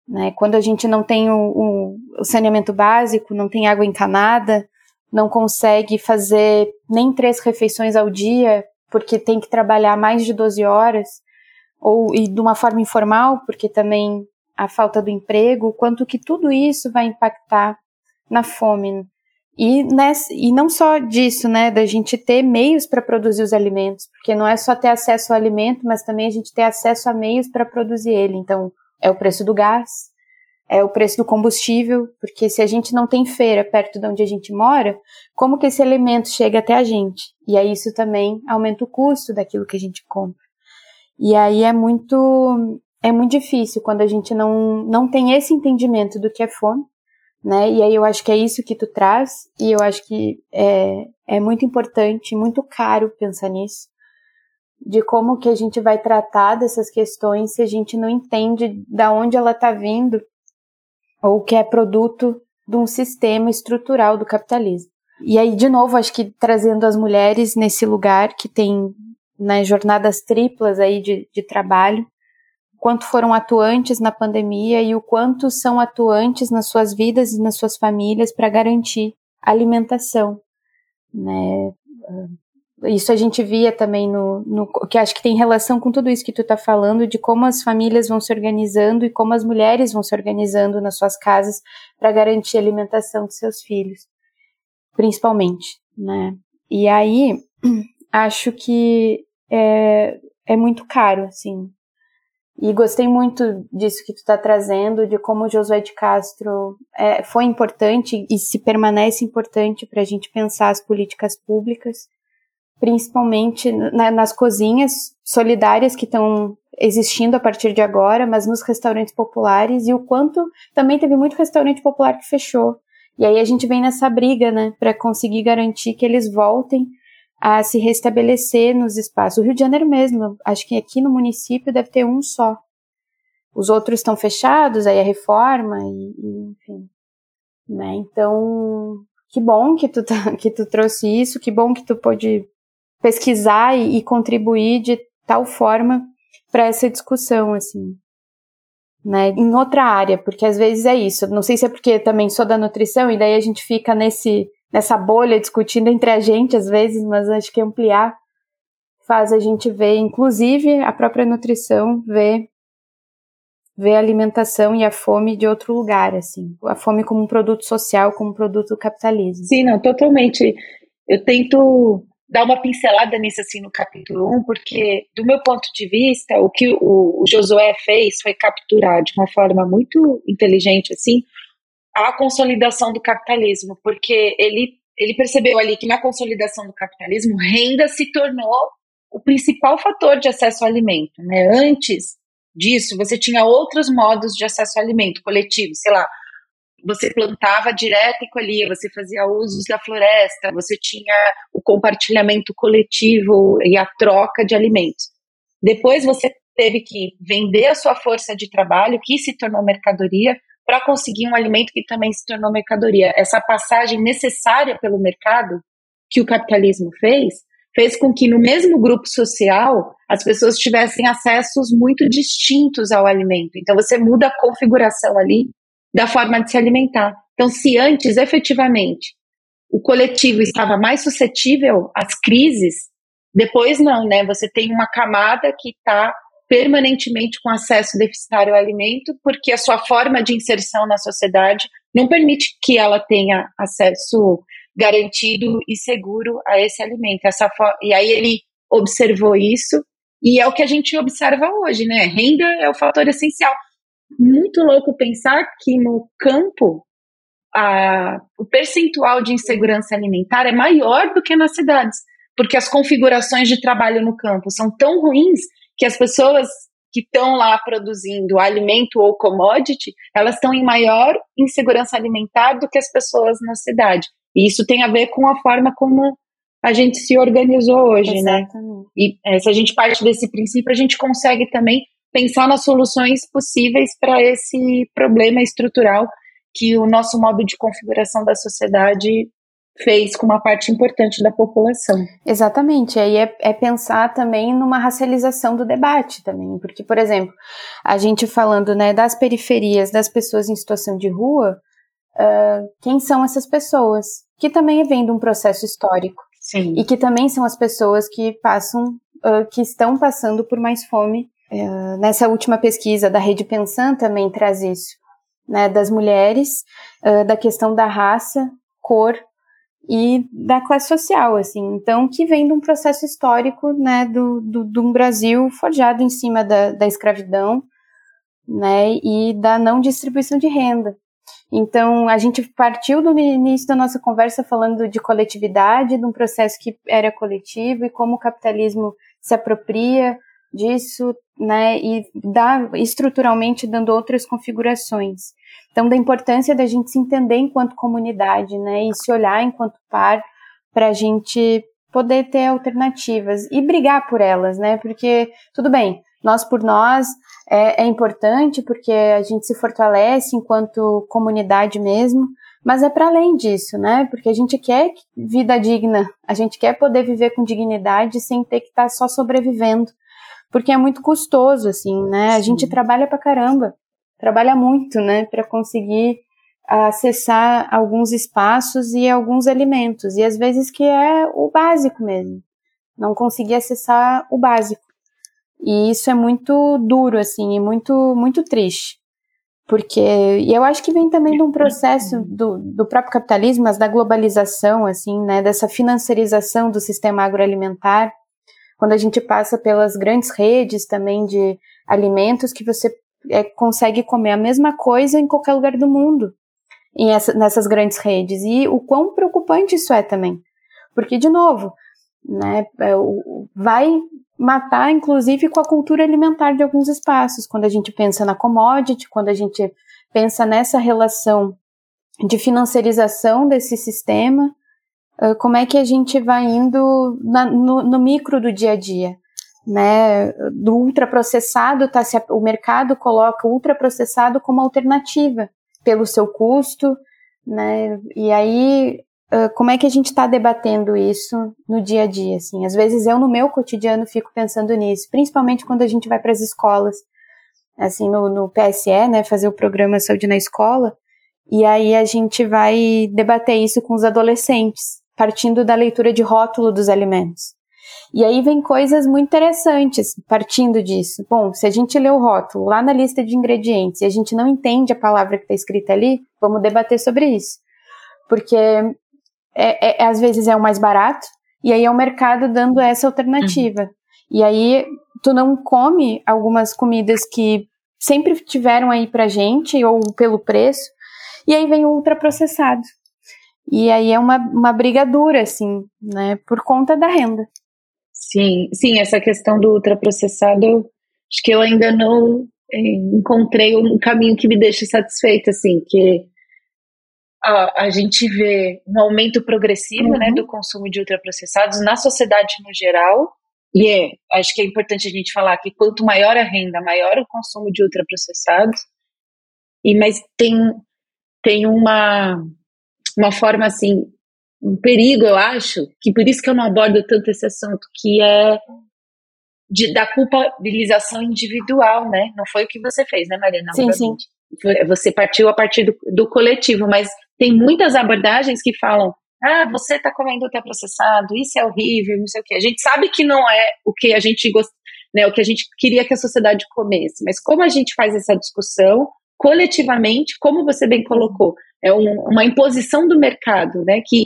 Né, quando a gente não tem o, o, saneamento básico, não tem água encanada, não consegue fazer nem três refeições ao dia, porque tem que trabalhar mais de 12 horas, ou e de uma forma informal, porque também a falta do emprego, quanto que tudo isso vai impactar na fome. E, nessa, e não só disso, né, da gente ter meios para produzir os alimentos, porque não é só ter acesso ao alimento, mas também a gente ter acesso a meios para produzir ele. Então, é o preço do gás, é o preço do combustível, porque se a gente não tem feira perto de onde a gente mora, como que esse alimento chega até a gente? E aí isso também aumenta o custo daquilo que a gente compra. E aí é muito é muito difícil quando a gente não, não tem esse entendimento do que é fome, né? E aí eu acho que é isso que tu traz, e eu acho que é, é muito importante, muito caro pensar nisso, de como que a gente vai tratar dessas questões se a gente não entende da onde ela está vindo, ou que é produto de um sistema estrutural do capitalismo. E aí, de novo, acho que trazendo as mulheres nesse lugar que tem né, jornadas triplas aí de, de trabalho, quanto foram atuantes na pandemia e o quanto são atuantes nas suas vidas e nas suas famílias para garantir alimentação, né? Isso a gente via também no, no, que acho que tem relação com tudo isso que tu está falando de como as famílias vão se organizando e como as mulheres vão se organizando nas suas casas para garantir a alimentação dos seus filhos, principalmente, né? E aí acho que é, é muito caro, assim, E gostei muito disso que tu está trazendo, de como Josué de Castro é, foi importante e se permanece importante para a gente pensar as políticas públicas, principalmente na, nas cozinhas solidárias que estão existindo a partir de agora, mas nos restaurantes populares e o quanto também teve muito restaurante popular que fechou. E aí a gente vem nessa briga, né, para conseguir garantir que eles voltem a se restabelecer nos espaços. O Rio de Janeiro mesmo, acho que aqui no município deve ter um só. Os outros estão fechados, aí a reforma, e, e enfim. Né? Então, que bom que tu, tá, que tu trouxe isso, que bom que tu pôde pesquisar e, e contribuir de tal forma para essa discussão, assim. Né, em outra área, porque às vezes é isso. Não sei se é porque também sou da nutrição e daí a gente fica nesse nessa bolha discutindo entre a gente às vezes, mas acho que ampliar faz a gente ver, inclusive a própria nutrição, ver ver a alimentação e a fome de outro lugar, assim, a fome como um produto social, como um produto do capitalismo. Sim, não, totalmente. Eu tento dar uma pincelada nisso assim no capítulo 1, porque do meu ponto de vista, o que o, o Josué fez foi capturar de uma forma muito inteligente assim a consolidação do capitalismo, porque ele, ele percebeu ali que na consolidação do capitalismo, renda se tornou o principal fator de acesso ao alimento. Né? Antes disso, você tinha outros modos de acesso ao alimento coletivo, sei lá, você plantava direto e colhia, você fazia usos da floresta, você tinha o compartilhamento coletivo e a troca de alimentos. Depois você teve que vender a sua força de trabalho, que se tornou mercadoria, para conseguir um alimento que também se tornou mercadoria. Essa passagem necessária pelo mercado que o capitalismo fez, fez com que no mesmo grupo social as pessoas tivessem acessos muito distintos ao alimento. Então você muda a configuração ali da forma de se alimentar. Então, se antes efetivamente o coletivo estava mais suscetível às crises, depois não, né? Você tem uma camada que está permanentemente com acesso deficitário ao alimento, porque a sua forma de inserção na sociedade não permite que ela tenha acesso garantido e seguro a esse alimento. Essa e aí ele observou isso, e é o que a gente observa hoje, né? Renda é o fator essencial. Muito louco pensar que no campo a, o percentual de insegurança alimentar é maior do que nas cidades, porque as configurações de trabalho no campo são tão ruins que as pessoas que estão lá produzindo alimento ou commodity, elas estão em maior insegurança alimentar do que as pessoas na cidade. E isso tem a ver com a forma como a gente se organizou hoje, né? Exatamente. né? E é, se a gente parte desse princípio, a gente consegue também pensar nas soluções possíveis para esse problema estrutural que o nosso modo de configuração da sociedade fez com uma parte importante da população. Exatamente, aí é, é, pensar também numa racialização do debate também, porque, por exemplo, a gente falando né, das periferias, das pessoas em situação de rua, uh, quem são essas pessoas? Que também vem de um processo histórico. Sim. E que também são as pessoas que passam, uh, que estão passando por mais fome. Uh, nessa última pesquisa da Rede Pensan também traz isso, né, das mulheres, da questão da raça, cor e da classe social, assim, então que vem de um processo histórico, né, do, do, de um Brasil forjado em cima da, da escravidão, né, e da não distribuição de renda. Então, a gente partiu do início da nossa conversa falando de coletividade, de um processo que era coletivo e como o capitalismo se apropria disso, né, e dá estruturalmente dando outras configurações. Então, da importância da gente se entender enquanto comunidade, né, e se olhar enquanto par, para a gente poder ter alternativas e brigar por elas, né, porque, tudo bem, nós por nós é, é importante porque a gente se fortalece enquanto comunidade mesmo, mas é para além disso, né? Porque a gente quer vida digna, a gente quer poder viver com dignidade sem ter que estar tá só sobrevivendo, porque é muito custoso, assim, né? A gente trabalha pra caramba, trabalha muito, né, para conseguir acessar alguns espaços e alguns alimentos, e às vezes que é o básico mesmo, não conseguir acessar o básico. E isso é muito duro, assim, e muito, muito triste. Porque, e eu acho que vem também de um processo do, do próprio capitalismo, mas da globalização, assim, né, dessa financiarização do sistema agroalimentar, quando a gente passa pelas grandes redes também de alimentos que você é, consegue comer a mesma coisa em qualquer lugar do mundo, em essa, nessas grandes redes. E o quão preocupante isso é também. Porque, de novo, né, é, vai matar, inclusive, com a cultura alimentar de alguns espaços. Quando a gente pensa na commodity, quando a gente pensa nessa relação de financiarização desse sistema, como é que a gente vai indo na, no, no, micro do dia a dia, né? Do ultraprocessado, tá, se o mercado coloca o ultraprocessado como alternativa pelo seu custo, né? E aí, como é que a gente está debatendo isso no dia a dia? Assim, às vezes eu no meu cotidiano fico pensando nisso, principalmente quando a gente vai para as escolas, assim no, no PSE, né? Fazer o programa Saúde na Escola. E aí a gente vai debater isso com os adolescentes partindo da leitura de rótulo dos alimentos. E aí vem coisas muito interessantes partindo disso. Bom, se a gente lê o rótulo lá na lista de ingredientes e a gente não entende a palavra que está escrita ali, vamos debater sobre isso. Porque é, é, às vezes é o mais barato, e aí é o mercado dando essa alternativa. Uhum. E aí tu não come algumas comidas que sempre tiveram aí pra gente, ou pelo preço, e aí vem o ultraprocessado. E aí é uma, uma briga dura, assim, né, por conta da renda. Sim, sim, essa questão do ultraprocessado, acho que eu ainda não eh, encontrei um caminho que me deixe satisfeita, assim, que a, a gente vê um aumento progressivo, né, uhum. né, do consumo de ultraprocessados na sociedade no geral, e é, acho que é importante a gente falar que quanto maior a renda, maior o consumo de ultraprocessados, e mas tem, tem uma uma forma assim, um perigo, eu acho, que por isso que eu não abordo tanto esse assunto, que é de, da culpabilização individual, né? Não foi o que você fez, né, Mariana? Sim, sim. Você partiu a partir do, do coletivo, mas tem muitas abordagens que falam ah, você está comendo ultraprocessado, isso é horrível, não sei o quê. A gente sabe que não é o que a gente gost... né, o que a gente queria que a sociedade comesse, mas como a gente faz essa discussão coletivamente, como você bem colocou, é um, uma imposição do mercado, né, que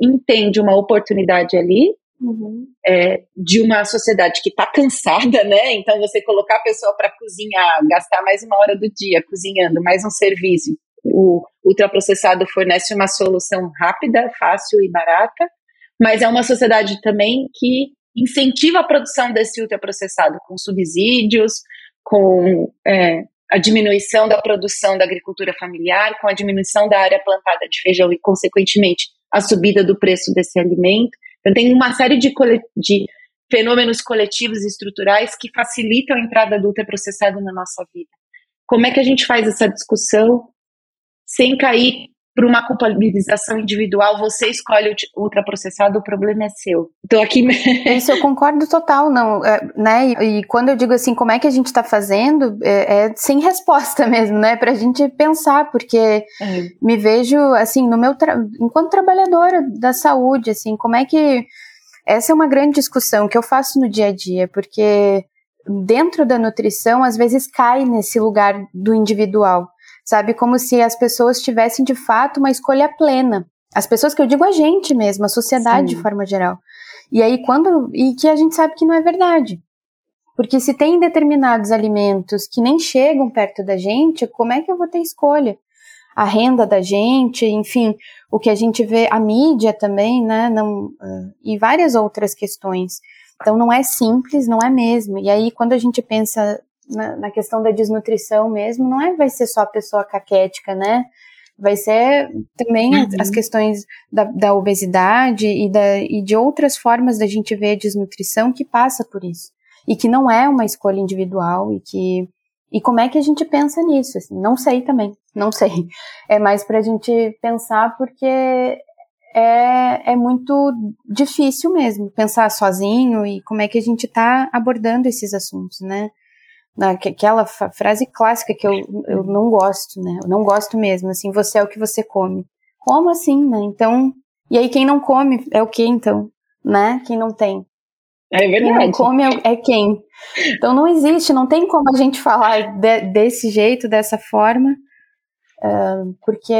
entende uma oportunidade ali uhum. é, de uma sociedade que está cansada, né? Então você colocar a pessoa para cozinhar, gastar mais uma hora do dia cozinhando, mais um serviço. O ultraprocessado fornece uma solução rápida, fácil e barata, mas é uma sociedade também que incentiva a produção desse ultraprocessado com subsídios, com é, a diminuição da produção da agricultura familiar, com a diminuição da área plantada de feijão e, consequentemente, a subida do preço desse alimento. Então, tem uma série de, de fenômenos coletivos e estruturais que facilitam a entrada do ultraprocessado na nossa vida. Como é que a gente faz essa discussão sem cair para uma culpabilização individual, você escolhe o ultraprocessado, o problema é seu. Então aqui. Isso eu concordo total, não, é, né? E, e, quando eu digo assim, como é que a gente está fazendo, é, é, sem resposta mesmo, né? Para a gente pensar, porque é. me vejo assim, no meu tra... enquanto trabalhadora da saúde, assim, como é que essa é uma grande discussão que eu faço no dia a dia, porque dentro da nutrição às vezes cai nesse lugar do individual sabe? Como se as pessoas tivessem de fato uma escolha plena. As pessoas que eu digo a gente mesmo, a sociedade Sim. de forma geral. E aí quando e que a gente sabe que não é verdade. Porque se tem determinados alimentos que nem chegam perto da gente, como é que eu vou ter escolha? A renda da gente, enfim, o que a gente vê, a mídia também, né? Não, e várias outras questões. Então não é simples, não é mesmo. E aí quando a gente pensa na, na, questão da desnutrição mesmo, não é vai ser só a pessoa caquética, né? Vai ser também uhum. as, questões da, da obesidade e, da, e de outras formas da gente ver a desnutrição que passa por isso. E que não é uma escolha individual e que. E como é que a gente pensa nisso? Assim, não sei também, não sei. É mais para a gente pensar porque é, é muito difícil mesmo pensar sozinho e como é que a gente está abordando esses assuntos, né? Aquela frase clássica que eu, eu não gosto, né? Eu não gosto mesmo, assim, você é o que você come. Como assim, né? Então, e aí quem não come é o que então, né? Quem não tem. É verdade. Quem não come é, é quem. Então não existe, não tem como a gente falar de, desse jeito, dessa forma, uh, porque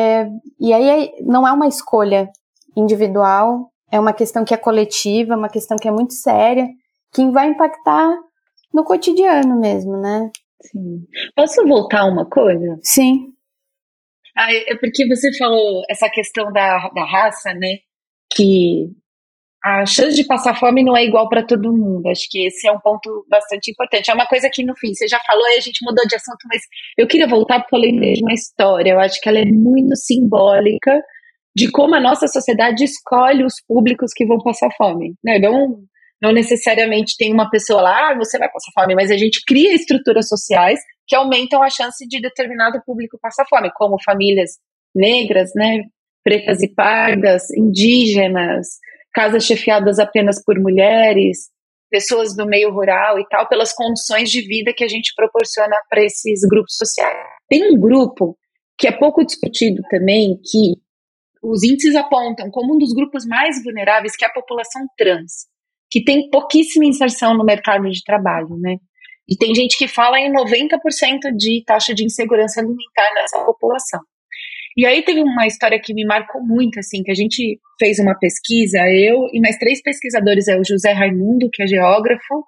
e aí não é uma escolha individual, é uma questão que é coletiva, uma questão que é muito séria, que vai impactar no cotidiano mesmo, né? Sim. Posso voltar uma coisa? Sim. Ah, é porque você falou essa questão da, da raça, né? Que a chance de passar fome não é igual para todo mundo. Acho que esse é um ponto bastante importante. É uma coisa que, no fim, você já falou e a gente mudou de assunto, mas eu queria voltar porque eu lembrei de uma história. Eu acho que ela é muito simbólica de como a nossa sociedade escolhe os públicos que vão passar fome. Né? Não, não necessariamente tem uma pessoa lá, ah, você vai passar fome, mas a gente cria estruturas sociais que aumentam a chance de determinado público passar fome, como famílias negras, né, pretas e pardas, indígenas, casas chefiadas apenas por mulheres, pessoas do meio rural e tal, pelas condições de vida que a gente proporciona para esses grupos sociais. Tem um grupo que é pouco discutido também, que os índices apontam como um dos grupos mais vulneráveis, que é a população trans, que tem pouquíssima inserção no mercado de trabalho, né? E tem gente que fala em 90% de taxa de insegurança alimentar nessa população. E aí teve uma história que me marcou muito, assim, que a gente fez uma pesquisa, eu e mais três pesquisadores, é o José Raimundo, que é geógrafo,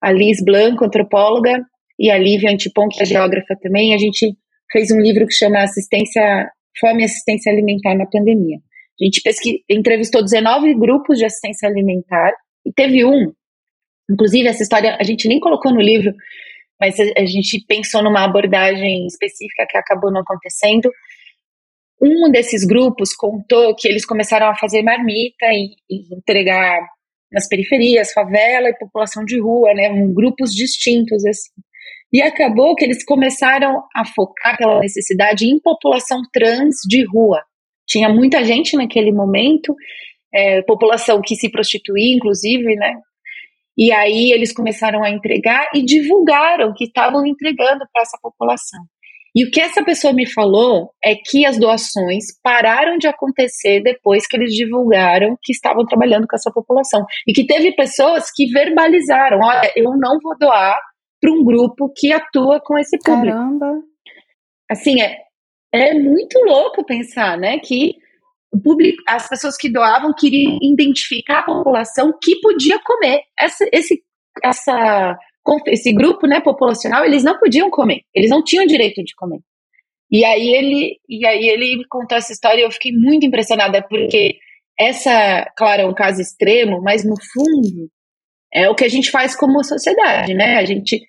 a Liz Blanco, antropóloga, e a Lívia Antipon, que é geógrafa também, a gente fez um livro que chama Assistência, Fome e Assistência Alimentar na Pandemia. A gente pesqui, entrevistou 19 grupos de assistência alimentar, e teve um, inclusive essa história a gente nem colocou no livro, mas a, gente pensou numa abordagem específica que acabou não acontecendo, um desses grupos contou que eles começaram a fazer marmita e, e entregar nas periferias, favela e população de rua, né, um, grupos distintos assim. E acabou que eles começaram a focar pela necessidade em população trans de rua. Tinha muita gente naquele momento, é, população que se prostituía, inclusive, né? E aí eles começaram a entregar e divulgaram que estavam entregando para essa população. E o que essa pessoa me falou é que as doações pararam de acontecer depois que eles divulgaram que estavam trabalhando com essa população. E que teve pessoas que verbalizaram: olha, eu não vou doar para um grupo que atua com esse público. Caramba! Assim, é, é muito louco pensar, né, que o público, as pessoas que doavam queriam identificar a população que podia comer. Essa, esse, essa esse grupo né, populacional, eles não podiam comer, eles não tinham direito de comer. E aí ele, e aí ele me contou essa história e eu fiquei muito impressionada, porque essa, claro, é um caso extremo, mas no fundo é o que a gente faz como sociedade, né? A gente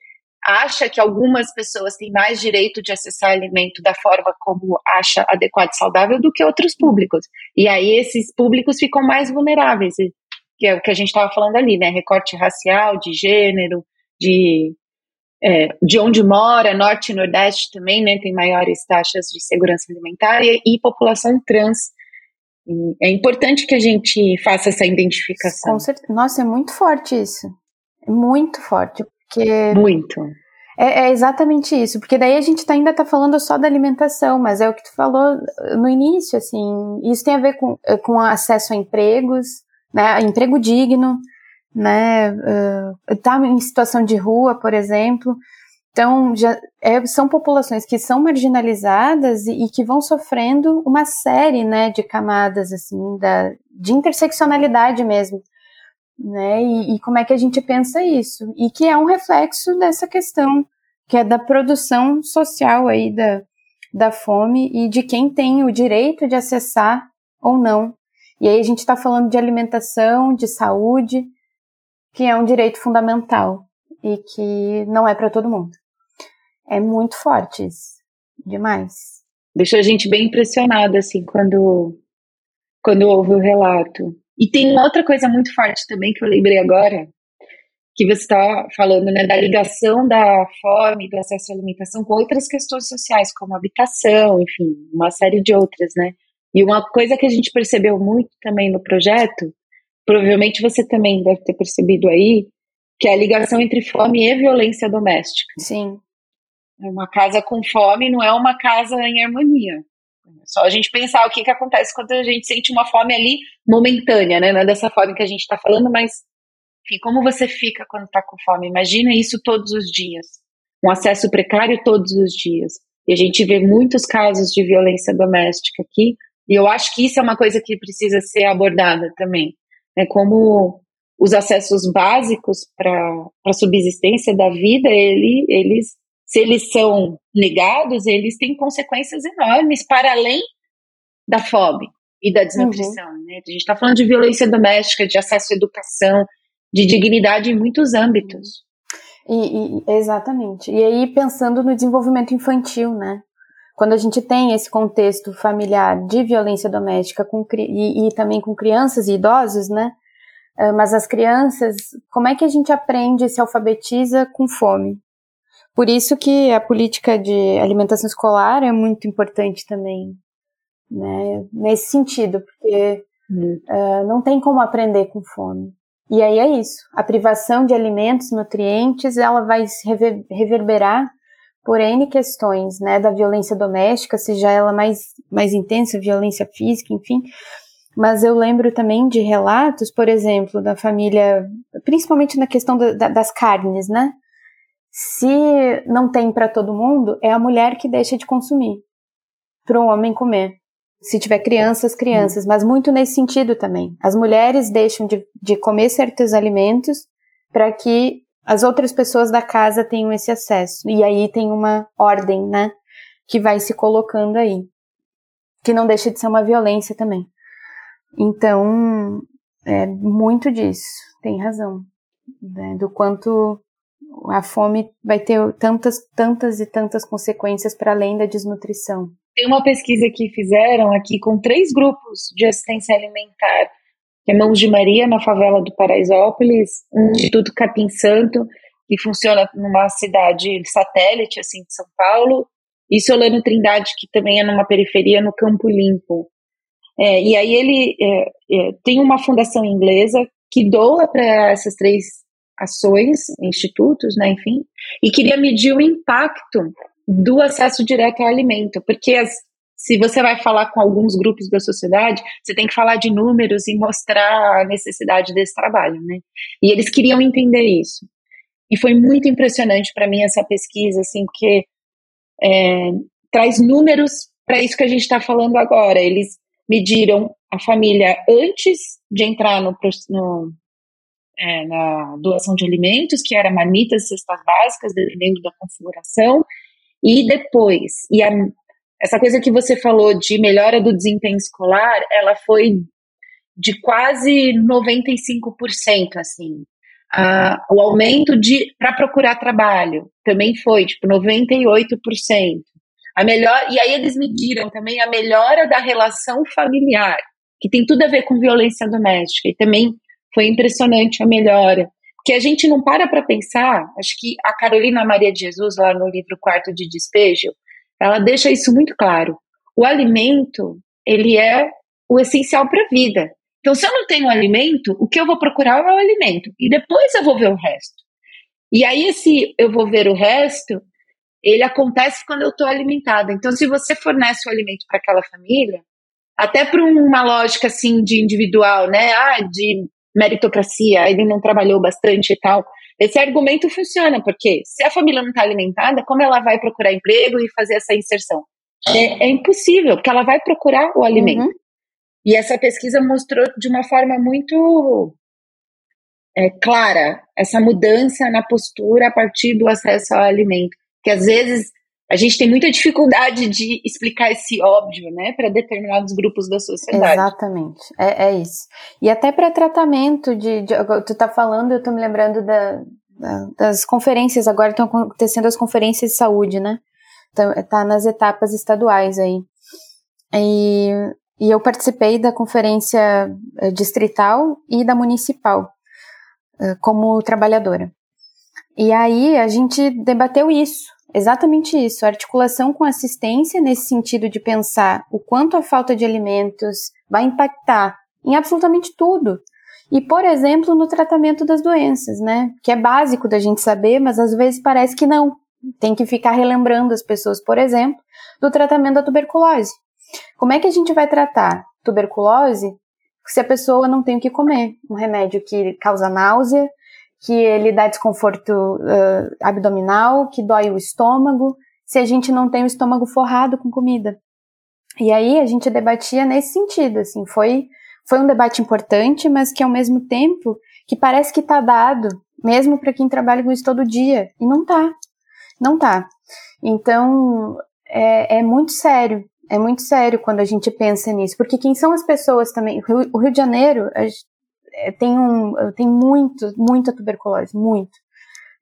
acha que algumas pessoas têm mais direito de acessar alimento da forma como acha adequado e saudável do que outros públicos. E aí esses públicos ficam mais vulneráveis, que é o que a gente estava falando ali, né? Recorte racial, de gênero, de, é, de onde mora, norte e nordeste também, né, tem maiores taxas de segurança alimentar e, e população trans. E é importante que a gente faça essa identificação. Com certeza. Nossa, é muito forte isso. É muito forte, porque... Muito. É, é, exatamente isso, porque daí a gente tá, ainda está falando só da alimentação, mas é o que tu falou no início, assim, isso tem a ver com, com acesso a empregos, né, emprego digno, né? Uh, tá em situação de rua, por exemplo. Então, já, é, são populações que são marginalizadas e, e, que vão sofrendo uma série, né, de camadas, assim, da, de interseccionalidade mesmo, né, e, e, como é que a gente pensa isso? E que é um reflexo dessa questão, que é da produção social aí da, da fome e de quem tem o direito de acessar ou não. E aí a gente está falando de alimentação, de saúde, que é um direito fundamental e que não é para todo mundo. É muito forte isso, demais. Deixou a gente bem impressionada assim quando quando ouve o relato. E tem outra coisa muito forte também que eu lembrei agora, que você está falando, né, da ligação da fome, do acesso à alimentação com outras questões sociais, como habitação, enfim, uma série de outras, né? E uma coisa que a gente percebeu muito também no projeto provavelmente você também deve ter percebido aí, que é a ligação entre fome e violência doméstica. Sim. Uma casa com fome não é uma casa em harmonia. Só a gente pensar o que, que acontece quando a gente sente uma fome ali momentânea, né? Não é dessa fome que a gente está falando, mas, enfim, como você fica quando está com fome? Imagina isso todos os dias. Um acesso precário todos os dias. E a gente vê muitos casos de violência doméstica aqui, e eu acho que isso é uma coisa que precisa ser abordada também né, como os acessos básicos para a subsistência da vida, ele, eles, se eles são negados, eles têm consequências enormes para além da fome e da desnutrição. Uhum. Né? A gente está falando de violência doméstica, de acesso à educação, de dignidade em muitos âmbitos. E, e, exatamente. E aí, pensando no desenvolvimento infantil, né? Quando a gente tem esse contexto familiar de violência doméstica com, e, e também com crianças e idosos, né? Ah, mas as crianças, como é que a gente aprende e se alfabetiza com fome? Por isso que a política de alimentação escolar é muito importante também, né? Nesse sentido, porque uh, não tem como aprender com fome. E aí é isso. A privação de alimentos, nutrientes, ela vai se reverberar por N questões, né, da violência doméstica, seja ela mais, mais intensa, violência física, enfim. Mas eu lembro também de relatos, por exemplo, da família, principalmente na questão da, das carnes, né? Se não tem para todo mundo, é a mulher que deixa de consumir para o homem comer. Se tiver crianças, crianças, mas muito nesse sentido também. As mulheres deixam de, de comer certos alimentos para que as outras pessoas da casa tenham esse acesso. E aí tem uma ordem, né? Que vai se colocando aí. Que não deixa de ser uma violência também. Então, é muito disso. Tem razão. Né, do quanto a fome vai ter tantas, tantas e tantas consequências para além da desnutrição. Tem uma pesquisa que fizeram aqui com três grupos de assistência alimentar que é Mãos de Maria, na favela do Paraisópolis, um Instituto Capim Santo, que funciona numa cidade satélite, assim, de São Paulo, e Solano Trindade, que também é numa periferia, no Campo Limpo. É, e aí ele é, é, tem uma fundação inglesa que doa para essas três ações, institutos, né, enfim, e queria medir o impacto do acesso direto ao alimento, porque as, se você vai falar com alguns grupos da sociedade, você tem que falar de números e mostrar a necessidade desse trabalho, né? E eles queriam entender isso. E foi muito impressionante para mim essa pesquisa, assim, porque é, traz números para isso que a gente está falando agora. Eles mediram a família antes de entrar no, no é, na doação de alimentos, que era marmitas, cestas básicas, dependendo da configuração, e depois. E a, essa coisa que você falou de melhora do desempenho escolar, ela foi de quase 95%, assim. O aumento de para procurar trabalho também foi tipo 98%. A melhor e aí eles mediram também a melhora da relação familiar, que tem tudo a ver com violência doméstica e também foi impressionante a melhora. Porque a gente não para para pensar, acho que a Carolina Maria de Jesus lá no livro Quarto de Despejo, ela deixa isso muito claro. O alimento, ele é o essencial para a vida. Então, se eu não tenho alimento, o que eu vou procurar é o alimento. E depois eu vou ver o resto. E aí, esse eu vou ver o resto, ele acontece quando eu estou alimentada. Então, se você fornece o alimento para aquela família, até por uma lógica assim de individual, né? Ah, de meritocracia, ele não trabalhou bastante e tal. Esse argumento funciona, porque se a família não está alimentada, como ela vai procurar emprego e fazer essa inserção? É, é impossível, porque ela vai procurar o alimento. Uhum. E essa pesquisa mostrou de uma forma muito é, clara essa mudança na postura a partir do acesso ao alimento. Que às vezes a gente tem muita dificuldade de explicar esse óbvio, né, para determinados grupos da sociedade. Exatamente, é, é isso. E até para tratamento de, de, tu tá falando, eu tô me lembrando da, da, das conferências, agora estão acontecendo as conferências de saúde, né? Então, tá nas etapas estaduais aí. E, e eu participei da conferência eh, distrital e da municipal eh, como trabalhadora. E aí a gente debateu isso, Exatamente isso, articulação com assistência nesse sentido de pensar o quanto a falta de alimentos vai impactar em absolutamente tudo. E, por exemplo, no tratamento das doenças, né? Que é básico da gente saber, mas às vezes parece que não. Tem que ficar relembrando as pessoas, por exemplo, do tratamento da tuberculose. Como é que a gente vai tratar tuberculose se a pessoa não tem o que comer? Um remédio que causa náusea, que ele dá desconforto uh, abdominal, que dói o estômago, se a gente não tem o estômago forrado com comida. E aí a gente debatia nesse sentido, assim, foi foi um debate importante, mas que ao mesmo tempo que parece que tá dado, mesmo para quem trabalha com isso todo dia, e não tá. Não tá. Então, é, é muito sério. É muito sério quando a gente pensa nisso, porque quem são as pessoas também? O Rio de Janeiro tem, um, tem muito, muita tuberculose, muito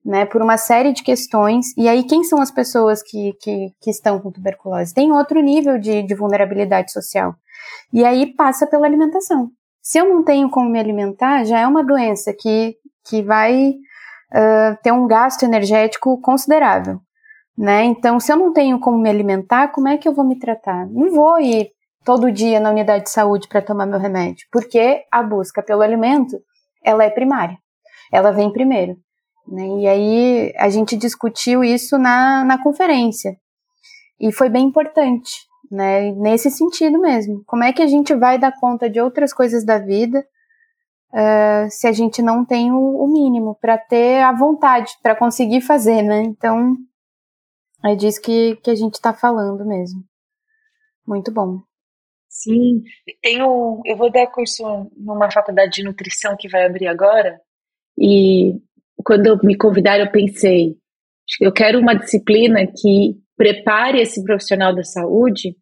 né, por uma série de questões. E aí, quem são as pessoas que, que, que estão com tuberculose? Tem outro nível de, de vulnerabilidade social. E aí passa pela alimentação. Se eu não tenho como me alimentar, já é uma doença que, que vai uh, ter um gasto energético considerável. Né? Então, se eu não tenho como me alimentar, como é que eu vou me tratar? Não vou ir todo dia na unidade de saúde para tomar meu remédio, porque a busca pelo alimento, ela é primária. Ela vem primeiro. Né? E aí a gente discutiu isso na, na conferência. E foi bem importante, né? Nesse sentido mesmo. Como é que a gente vai dar conta de outras coisas da vida uh, se a gente não tem o, o mínimo para ter a vontade, para conseguir fazer, né? Então é disso que, que a gente está falando mesmo. Muito bom. Sim, tenho, eu vou dar curso numa faculdade de nutrição que vai abrir agora, e quando me convidaram, eu pensei, eu quero uma disciplina que prepare esse profissional da saúde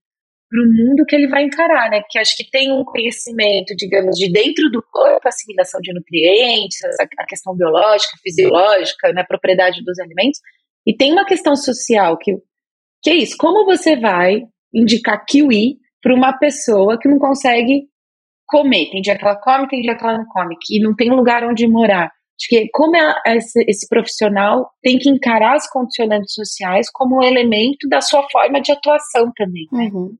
para o mundo que ele vai encarar, né? Porque acho que tem um conhecimento, digamos, de dentro do corpo, assimilação de nutrientes, a questão biológica, fisiológica, né, propriedade dos alimentos, e tem uma questão social que, que é isso, como você vai indicar kiwi para uma pessoa que não consegue comer, tem dia que ela come, tem dia que ela não come, que não tem lugar onde morar, Acho que como é, esse, esse, profissional tem que encarar as condicionantes sociais como um elemento da sua forma de atuação também. Uhum.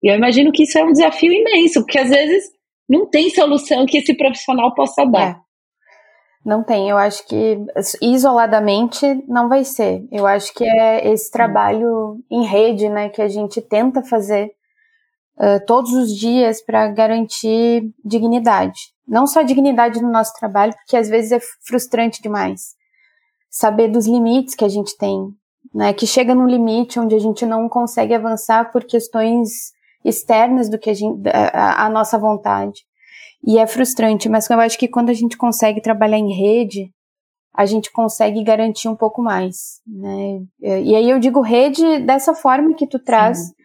E eu imagino que isso é um desafio imenso, porque às vezes não tem solução que esse profissional possa dar. É. Não tem, eu acho que isoladamente não vai ser. Eu acho que é esse trabalho em rede, né, que a gente tenta fazer uh, todos os dias para garantir dignidade. Não só dignidade no nosso trabalho, porque às vezes é frustrante demais. Saber dos limites que a gente tem, né? Que chega num limite onde a gente não consegue avançar por questões externas do que a, gente, a, a nossa vontade. E é frustrante, mas eu acho que quando a gente consegue trabalhar em rede, a gente consegue garantir um pouco mais, né? E aí eu digo rede dessa forma que tu traz, Sim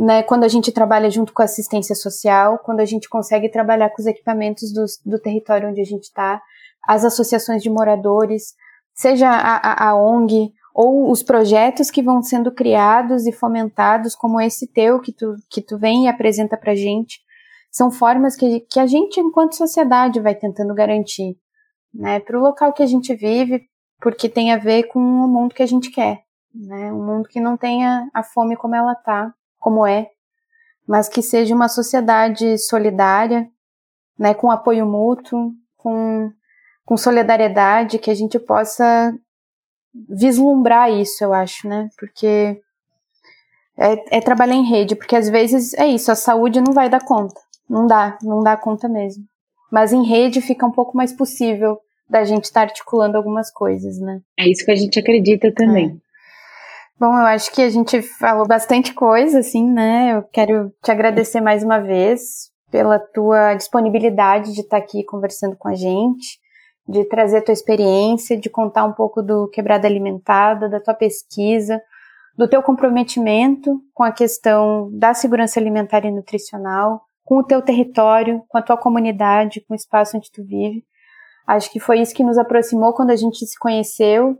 né, quando a gente trabalha junto com a assistência social, quando a gente consegue trabalhar com os equipamentos do, do território onde a gente está, as associações de moradores, seja a, a, a, ONG ou os projetos que vão sendo criados e fomentados, como esse teu que tu, que tu vem e apresenta pra gente, são formas que, que a gente, enquanto sociedade, vai tentando garantir, né, para o local que a gente vive, porque tem a ver com o mundo que a gente quer, né, um mundo que não tenha a fome como ela tá, como é, mas que seja uma sociedade solidária, né, com apoio mútuo, com, com solidariedade, que a gente possa vislumbrar isso, eu acho, né, porque é, é trabalhar em rede, porque às vezes é isso, a saúde não vai dar conta, não dá, não dá conta mesmo. Mas em rede fica um pouco mais possível da gente estar tá articulando algumas coisas, né? É isso que a gente acredita também. É. Bom, eu acho que a gente falou bastante coisa, assim, né? Eu quero te agradecer mais uma vez pela tua disponibilidade de estar aqui conversando com a gente, de trazer a tua experiência, de contar um pouco do Quebrada Alimentada, da tua pesquisa, do teu comprometimento com a questão da segurança alimentar e nutricional, com o teu território, com a tua comunidade, com o espaço onde tu vive. Acho que foi isso que nos aproximou quando a gente se conheceu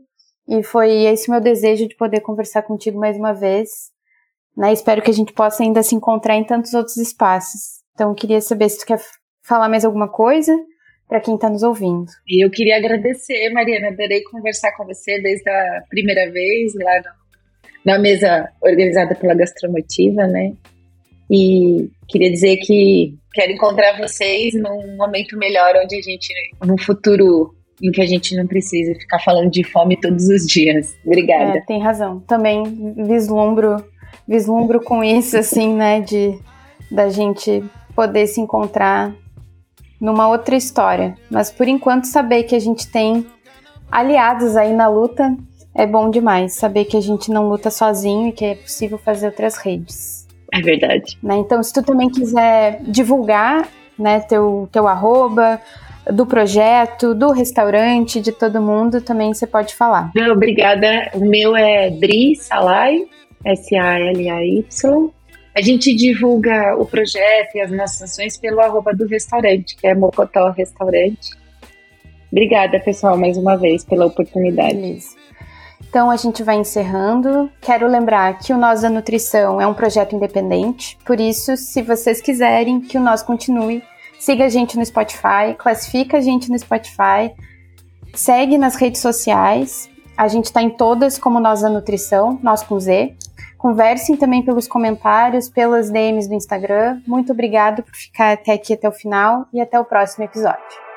e foi esse meu desejo de poder conversar contigo mais uma vez. Né? Espero que a gente possa ainda se encontrar em tantos outros espaços. Então, queria saber se tu quer falar mais alguma coisa para quem está nos ouvindo. E eu queria agradecer, Mariana. Adorei conversar com você desde a primeira vez lá na mesa organizada pela Gastromotiva, né? E queria dizer que quero encontrar vocês num momento melhor, onde a gente, no futuro em que a gente não precisa ficar falando de fome todos os dias. Obrigada. É, tem razão. Também vislumbro, vislumbro com isso, assim, né, de da gente poder se encontrar numa outra história. Mas por enquanto saber que a gente tem aliados aí na luta é bom demais. Saber que a gente não luta sozinho e que é possível fazer outras redes. É verdade. Né? Então, se tu também quiser divulgar, né, teu, teu arroba, do projeto, do restaurante, de todo mundo, também você pode falar. Não, obrigada. O meu é Dri Salai, S-A-L-A-Y. A gente divulga o projeto e as nossas ações pelo arroba do restaurante, que é Mocotó Restaurante. Obrigada, pessoal, mais uma vez pela oportunidade. Beleza. Então a gente vai encerrando. Quero lembrar que o Nós da Nutrição é um projeto independente, por isso, se vocês quiserem que o Nós continue, siga a gente no Spotify, classifica a gente no Spotify, segue nas redes sociais. A gente está em todas como Nós da Nutrição, nós com Z. Conversem também pelos comentários, pelas DMs do Instagram. Muito obrigado por ficar até aqui até o final e até o próximo episódio.